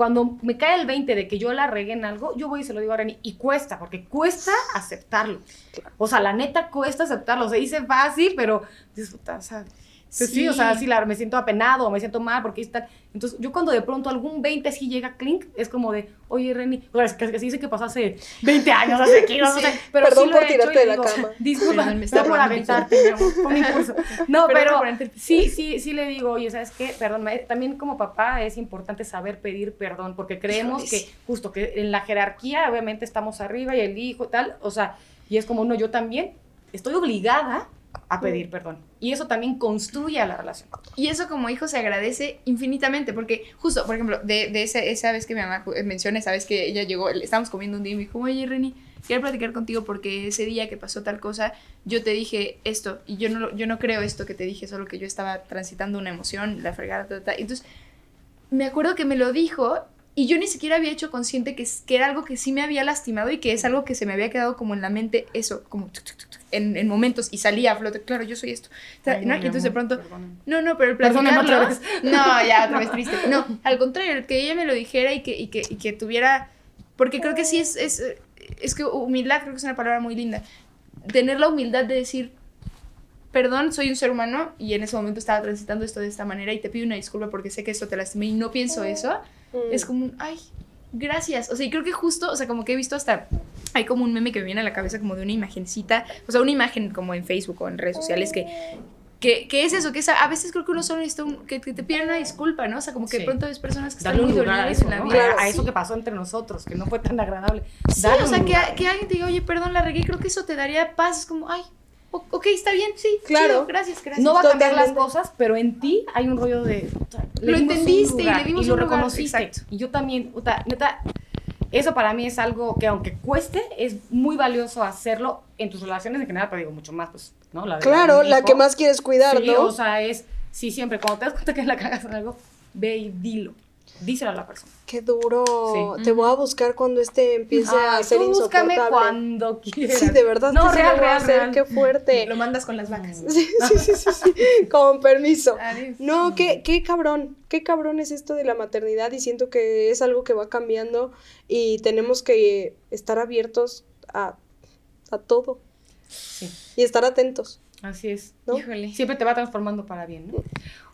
cuando me cae el 20 de que yo la regué en algo, yo voy y se lo digo a Reni, y cuesta, porque cuesta aceptarlo. O sea, la neta cuesta aceptarlo. Se dice fácil, pero disfruta, o pues sí. o sea, sí, la, me siento apenado o me siento mal porque está. Entonces, yo cuando de pronto algún 20 así llega clink, es como de, oye, Reni, o sea, es que, que se dice que pasó hace 20 años, hace 15, no sé, pero Perdón sí lo por he hecho tirarte y de la digo, cama. <laughs> Disculpa, Perdón, me me está por aventarte, mi fue un impulso. <laughs> No, pero por sí, sí, sí le digo, oye, ¿sabes qué? Perdón, me- también como papá es importante saber pedir perdón, porque creemos que sí. justo que en la jerarquía obviamente estamos arriba y el hijo y tal, o sea, y es como, no, yo también estoy obligada a pedir perdón. Y eso también construye a la relación. Y eso como hijo se agradece infinitamente, porque justo, por ejemplo, de, de esa, esa vez que mi mamá menciona, esa vez que ella llegó, le- estábamos comiendo un día y me dijo, oye, Reni, quiero platicar contigo porque ese día que pasó tal cosa, yo te dije esto, y yo no, yo no creo esto que te dije, solo que yo estaba transitando una emoción, la fregada, ta, ta. Entonces, me acuerdo que me lo dijo y yo ni siquiera había hecho consciente que, que era algo que sí me había lastimado y que es algo que se me había quedado como en la mente, eso, como tuc, tuc, tuc, tuc, en, en momentos y salía a flote, claro, yo soy esto. O sea, Ay, ¿no? Y entonces de pronto, perdóname. no, no, pero el Perdóname otra platicarlo- <laughs> No, ya, otra vez triste. No, al contrario, el que ella me lo dijera y que, y que, y que tuviera. Porque creo que sí es, es. Es que humildad creo que es una palabra muy linda. Tener la humildad de decir. Perdón, soy un ser humano y en ese momento estaba transitando esto de esta manera y te pido una disculpa porque sé que esto te lastimé y no pienso eso. Mm. Es como un, ay, gracias. O sea, y creo que justo, o sea, como que he visto hasta, hay como un meme que me viene a la cabeza como de una imagencita, o sea, una imagen como en Facebook o en redes sociales que, que, que es eso, que es a, a veces creo que uno solo necesita un- que, que te piden una disculpa, ¿no? O sea, como que de Sí. pronto ves personas que están Darle muy dolidas eso, en la ¿no? vida. Claro, a, sí. eso que pasó entre nosotros, que no fue tan agradable. Sí, o sea, que, que alguien te diga, oye, perdón, la regué, creo que eso te daría paz. Es como, ay, o- ok, está bien, sí, Claro. chido, gracias, gracias. No va a cambiar las cosas, pero en ti hay un rollo de. Lo entendiste y le dimos lo un lugar, reconociste. exacto. Y yo también, puta, neta, eso para mí es algo que aunque cueste, es muy valioso hacerlo en tus relaciones en general, pero digo mucho más, pues, ¿no? La de Claro, la que más quieres cuidar, Sí, ¿no? o sea, es, sí, siempre, cuando te das cuenta que la cagas en algo, ve y dilo. Díselo a la persona. Qué duro. Sí. Te voy a buscar cuando este empiece a ser tú búscame cuando quieras. Sí, de verdad. No, real, a real, hacer, real. Qué fuerte. Lo mandas con las vacas. <laughs> Sí, sí, sí, sí, sí. Con permiso. Adiós. No, qué, qué cabrón, qué cabrón es esto de la maternidad y siento que es algo que va cambiando y tenemos que estar abiertos a, a todo Sí. y estar atentos. Así es. ¿no? Híjole. Siempre te va transformando para bien, ¿no?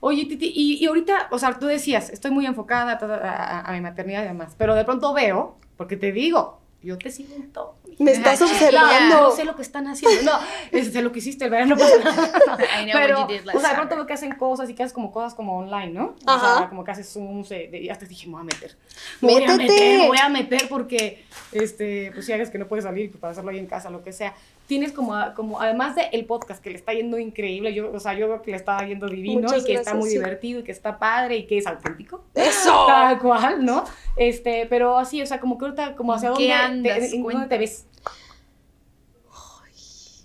Oye, Titi, y, y ahorita, o sea, tú decías, estoy muy enfocada a, a- a mi maternidad y demás, pero de pronto veo, porque te digo, yo te sigo en todo. Me estás observando. no sé lo que están haciendo. No, es- sé lo que hiciste el verano pasado. <laughs> I know Pero, what you did last o sea, de pronto veo que hacen cosas y que haces como cosas como online, ¿no? O Ajá. sea, como que haces Zooms, eh, de- y hasta dije, me voy a meter. Me voy a meter, me voy a meter porque, este, pues si hagas que no puedes salir para hacerlo ahí en casa, lo que sea. Tienes como, como además del el podcast que le está yendo increíble, yo, o sea, yo veo que le está yendo divino Muchas y que está muy sí. divertido y que está padre y que es auténtico. ¡Eso! <laughs> Tal cual, ¿no? Este, pero así, o sea, como que ahorita, como hacia ¿En dónde, qué te- andas? en dónde te ves.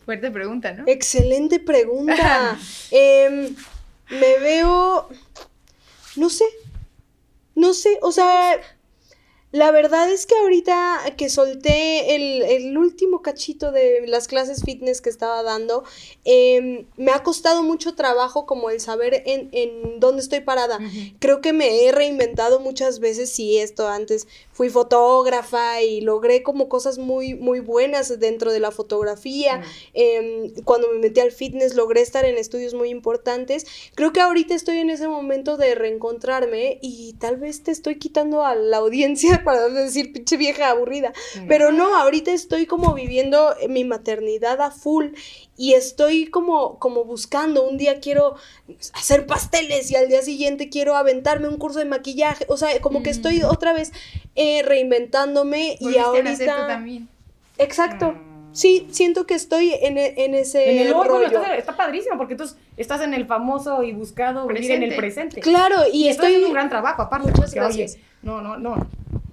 Fuerte pregunta, ¿no? Excelente pregunta. <laughs> Em, me veo, no sé, no sé, o sea, la verdad es que ahorita que solté el, el último cachito de las clases fitness que estaba dando, em, me ha costado mucho trabajo como el saber en, en dónde estoy parada. Creo que me he reinventado muchas veces, sí, esto antes fui fotógrafa y logré como cosas muy, muy buenas dentro de la fotografía. Em, cuando me metí al fitness logré estar en estudios muy importantes. Creo que ahorita estoy en ese momento de reencontrarme y tal vez te estoy quitando a la audiencia para decir pinche vieja aburrida. Pero no, ahorita estoy como viviendo mi maternidad a full y estoy como, como buscando. Un día quiero hacer pasteles y al día siguiente quiero aventarme un curso de maquillaje. O sea, como que estoy otra vez eh, reinventándome y Volviste a ahorita... tú también. Exacto. Mm. Sí, siento que estoy en, e- en ese En el bueno, rollo. está, padrísimo, porque entonces estás en el famoso y buscado vivir en el Presente. presente. Claro, y, Y estoy haciendo un gran trabajo, aparte, Muchas gracias. oye, no, no, no,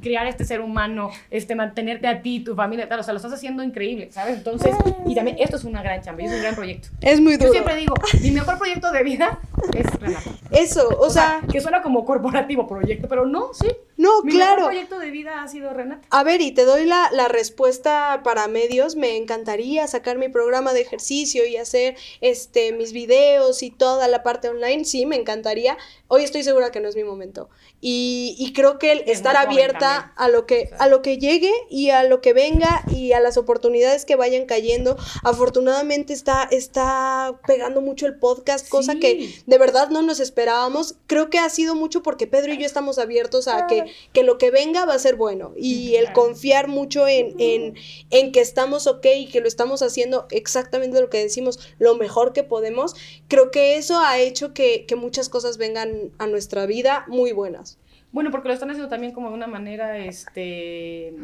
criar este ser humano, este, mantenerte a ti, tu familia, tal, o sea, lo estás haciendo increíble, ¿sabes? Entonces, y también esto es una gran chamba, y es un gran proyecto. Es muy Yo duro. siempre digo, mi mejor proyecto de vida es Renata. Eso, o, sea, que suena como corporativo proyecto, pero no, sí. no, Mi claro. mejor proyecto de vida ha sido Renata. A ver, y te doy la, la respuesta para medios. Me encantaría sacar mi programa de ejercicio y hacer este mis videos y toda la parte online. Sí, me encantaría. Hoy estoy segura que no es mi momento. Y, y creo que el Es estar abierta a lo que, a lo que llegue y a lo que venga y a las oportunidades que vayan cayendo. Afortunadamente está, está pegando mucho el podcast, cosa Sí. que de verdad no nos esperábamos. Creo que ha sido mucho porque Pedro y yo estamos abiertos a que, que lo que venga va a ser bueno. Y el confiar mucho en, en, en que estamos ok y que lo estamos haciendo exactamente lo que decimos, lo mejor que podemos, creo que eso ha hecho que, que muchas cosas vengan a nuestra vida muy buenas. Bueno, porque lo están haciendo también como de una manera, este,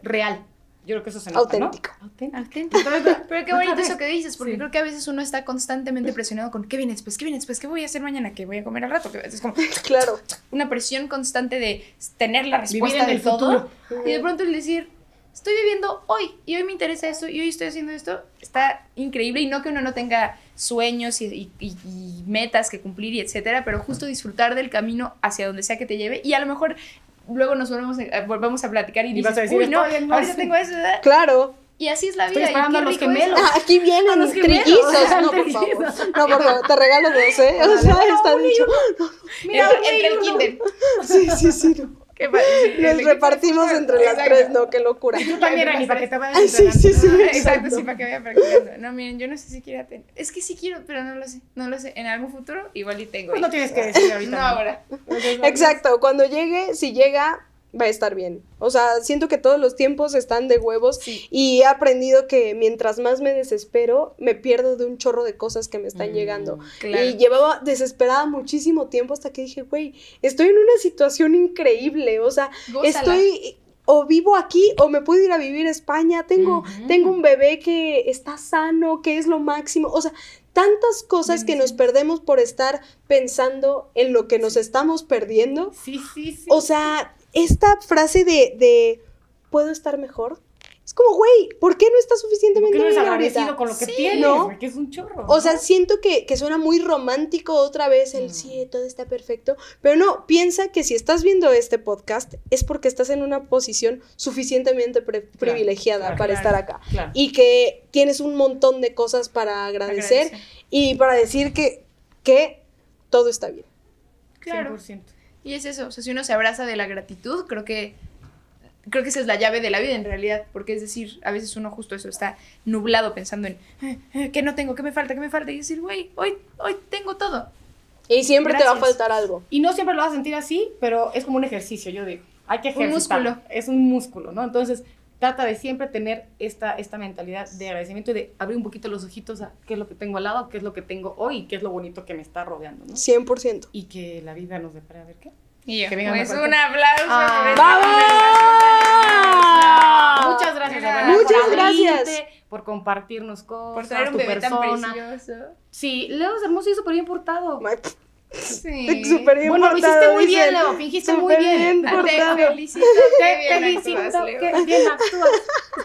real. Yo creo que eso se nota, Auténtico. ¿no? Auténtico. Auténtico. Pero qué bonito eso que dices, porque Sí. creo que a veces uno está constantemente presionado con qué viene después, qué viene después, qué voy a hacer mañana, qué voy a comer al rato. que Es como <laughs> Claro. una presión constante de tener la respuesta en de el todo. futuro. Y de pronto el decir, estoy viviendo hoy y hoy me interesa esto y hoy estoy haciendo esto, está increíble. Y no que uno no tenga sueños y, y- y- y metas que cumplir y etcétera, pero justo disfrutar del camino hacia donde sea que te lleve. Y a lo mejor luego nos volvemos a, volvemos a platicar y, Y dices, vas a decir, uy, no, "Estoy en ahorita más". tengo eso. ¿verdad?". Claro. Y así es la Estoy vida. y esperando a los gemelos. Ah, aquí vienen A los trillizos. <laughs> No, por favor. No, por favor, te regalo dos, ¿eh? O sea, está dicho. Mira, entre, el kinder. Sí, sí, sí. no. El Nos repartimos entre las Exacto. tres, ¿no? Qué locura. Tú también, Ani, para que te vayas Ay, sí, sí, sí. Ah, Exacto, exacto. sí, para que vaya practicando. No, miren, yo no sé si quiera tener. Es que sí quiero, pero no lo sé. No lo sé. En algún futuro, igual y tengo. Pues no tienes que decir ahorita. No ahora. Exacto, cuando llegue, si llega, va a estar bien. O sea, siento que todos los tiempos están de huevos Sí. y he aprendido que mientras más me desespero, me pierdo de un chorro de cosas que me están Mm, llegando. claro. Y llevaba desesperada muchísimo tiempo hasta que dije, güey, estoy en una situación increíble. O sea, Gózala. estoy o vivo aquí o me puedo ir a vivir a España. Tengo, tengo un bebé que está sano, que es lo máximo. O sea, tantas cosas que nos perdemos por estar pensando en lo que nos estamos perdiendo. Sí, sí, sí. O sea, esta frase de, de ¿puedo estar mejor? Es como, güey, ¿por qué no estás ¿Por suficientemente qué no bien agradecido ahorita? con lo que Sí. tienes? ¿No? güey? Que es un chorro. O sea, siento que, que suena muy romántico otra vez el Mm. sí, todo está perfecto, pero no, piensa que si estás viendo este podcast es porque estás en una posición suficientemente pre- privilegiada claro, para claro. estar acá Claro. y que tienes un montón de cosas para agradecer Agradecer. y para decir que, que todo está bien. Claro. 100%. Y es eso. O sea, si uno se abraza de la gratitud, creo que. Creo que esa es la llave de la vida en realidad, porque es decir, a veces uno justo eso está nublado pensando en eh, eh, ¿qué no tengo? ¿Qué me falta? ¿Qué me falta? Y decir, güey, hoy, hoy tengo todo. Y siempre te va a faltar algo. Y no siempre lo vas a sentir así, pero es como un ejercicio, yo digo. Hay que Un ejercitar. músculo. Es un músculo, ¿no? Entonces, trata de siempre tener esta, esta mentalidad de agradecimiento y de abrir un poquito los ojitos a qué es lo que tengo al lado, qué es lo que tengo hoy y qué es lo bonito que me está rodeando, ¿no? 100%. Y que la vida nos depare a ver qué. Y yo, Que venga pues un aplauso. Ah. por ¡Vamos! Muchas gracias. Adriana, por Muchas abrirte, gracias. por compartirnos cosas, Por traer un tu bebé tan persona. precioso. Sí, Leo es hermoso y súper bien portado. Ay, Sí. Súper bien Bueno, lo hiciste muy bien. Leo, fingiste muy bien. Te felicito, Te qué felicito, que bien actúas.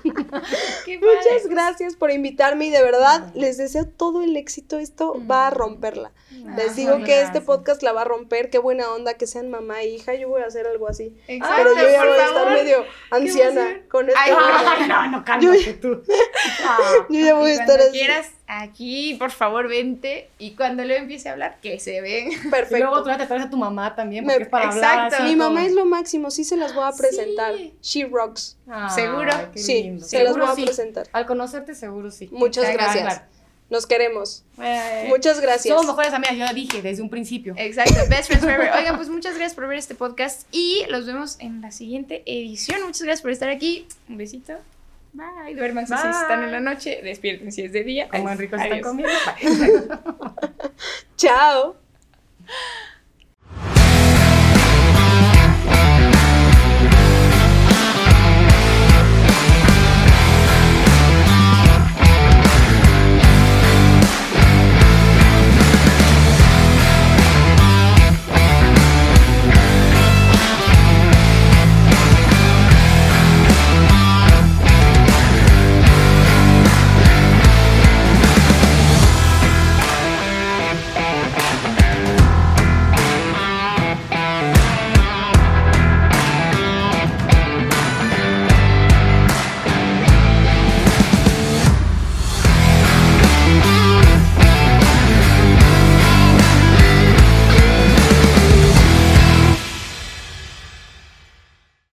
<laughs> Qué. Muchas gracias por invitarme y de verdad les deseo todo el éxito. Esto va a romperla. Les Ah, digo que este podcast la va a romper. Qué buena onda que sean mamá e hija. Yo voy a hacer algo así. Exacto, Pero yo ya voy a estar medio anciana con este Ay. <laughs> Ay, no, no, cálmate tú. Ah. <laughs> Yo ya voy a Y estar cuando así. quieras, aquí, por favor, vente. Y cuando Leo empiece a hablar, que se ve. <laughs> Y luego Perfecto. tú ya te traes a tu mamá también, Me- porque es para hablar exacto. así Mi todo. mamá es lo máximo. Sí se las voy a presentar. Sí. She rocks. Ay, Seguro. Sí, se las voy a sí. presentar. Al conocerte, seguro sí. Muchas gracias. Nos queremos. Eh, Muchas gracias. Somos mejores amigas, yo lo dije desde un principio. Exacto, Best Friends Forever. <laughs> Oigan, pues muchas gracias por ver este podcast y los vemos en la siguiente edición. Muchas gracias por estar aquí. Un besito. Bye. Duérmanse si Bye. están en la noche. Despierten si es de día. Como en rico están Adiós. comiendo. <laughs> Exacto. Chao.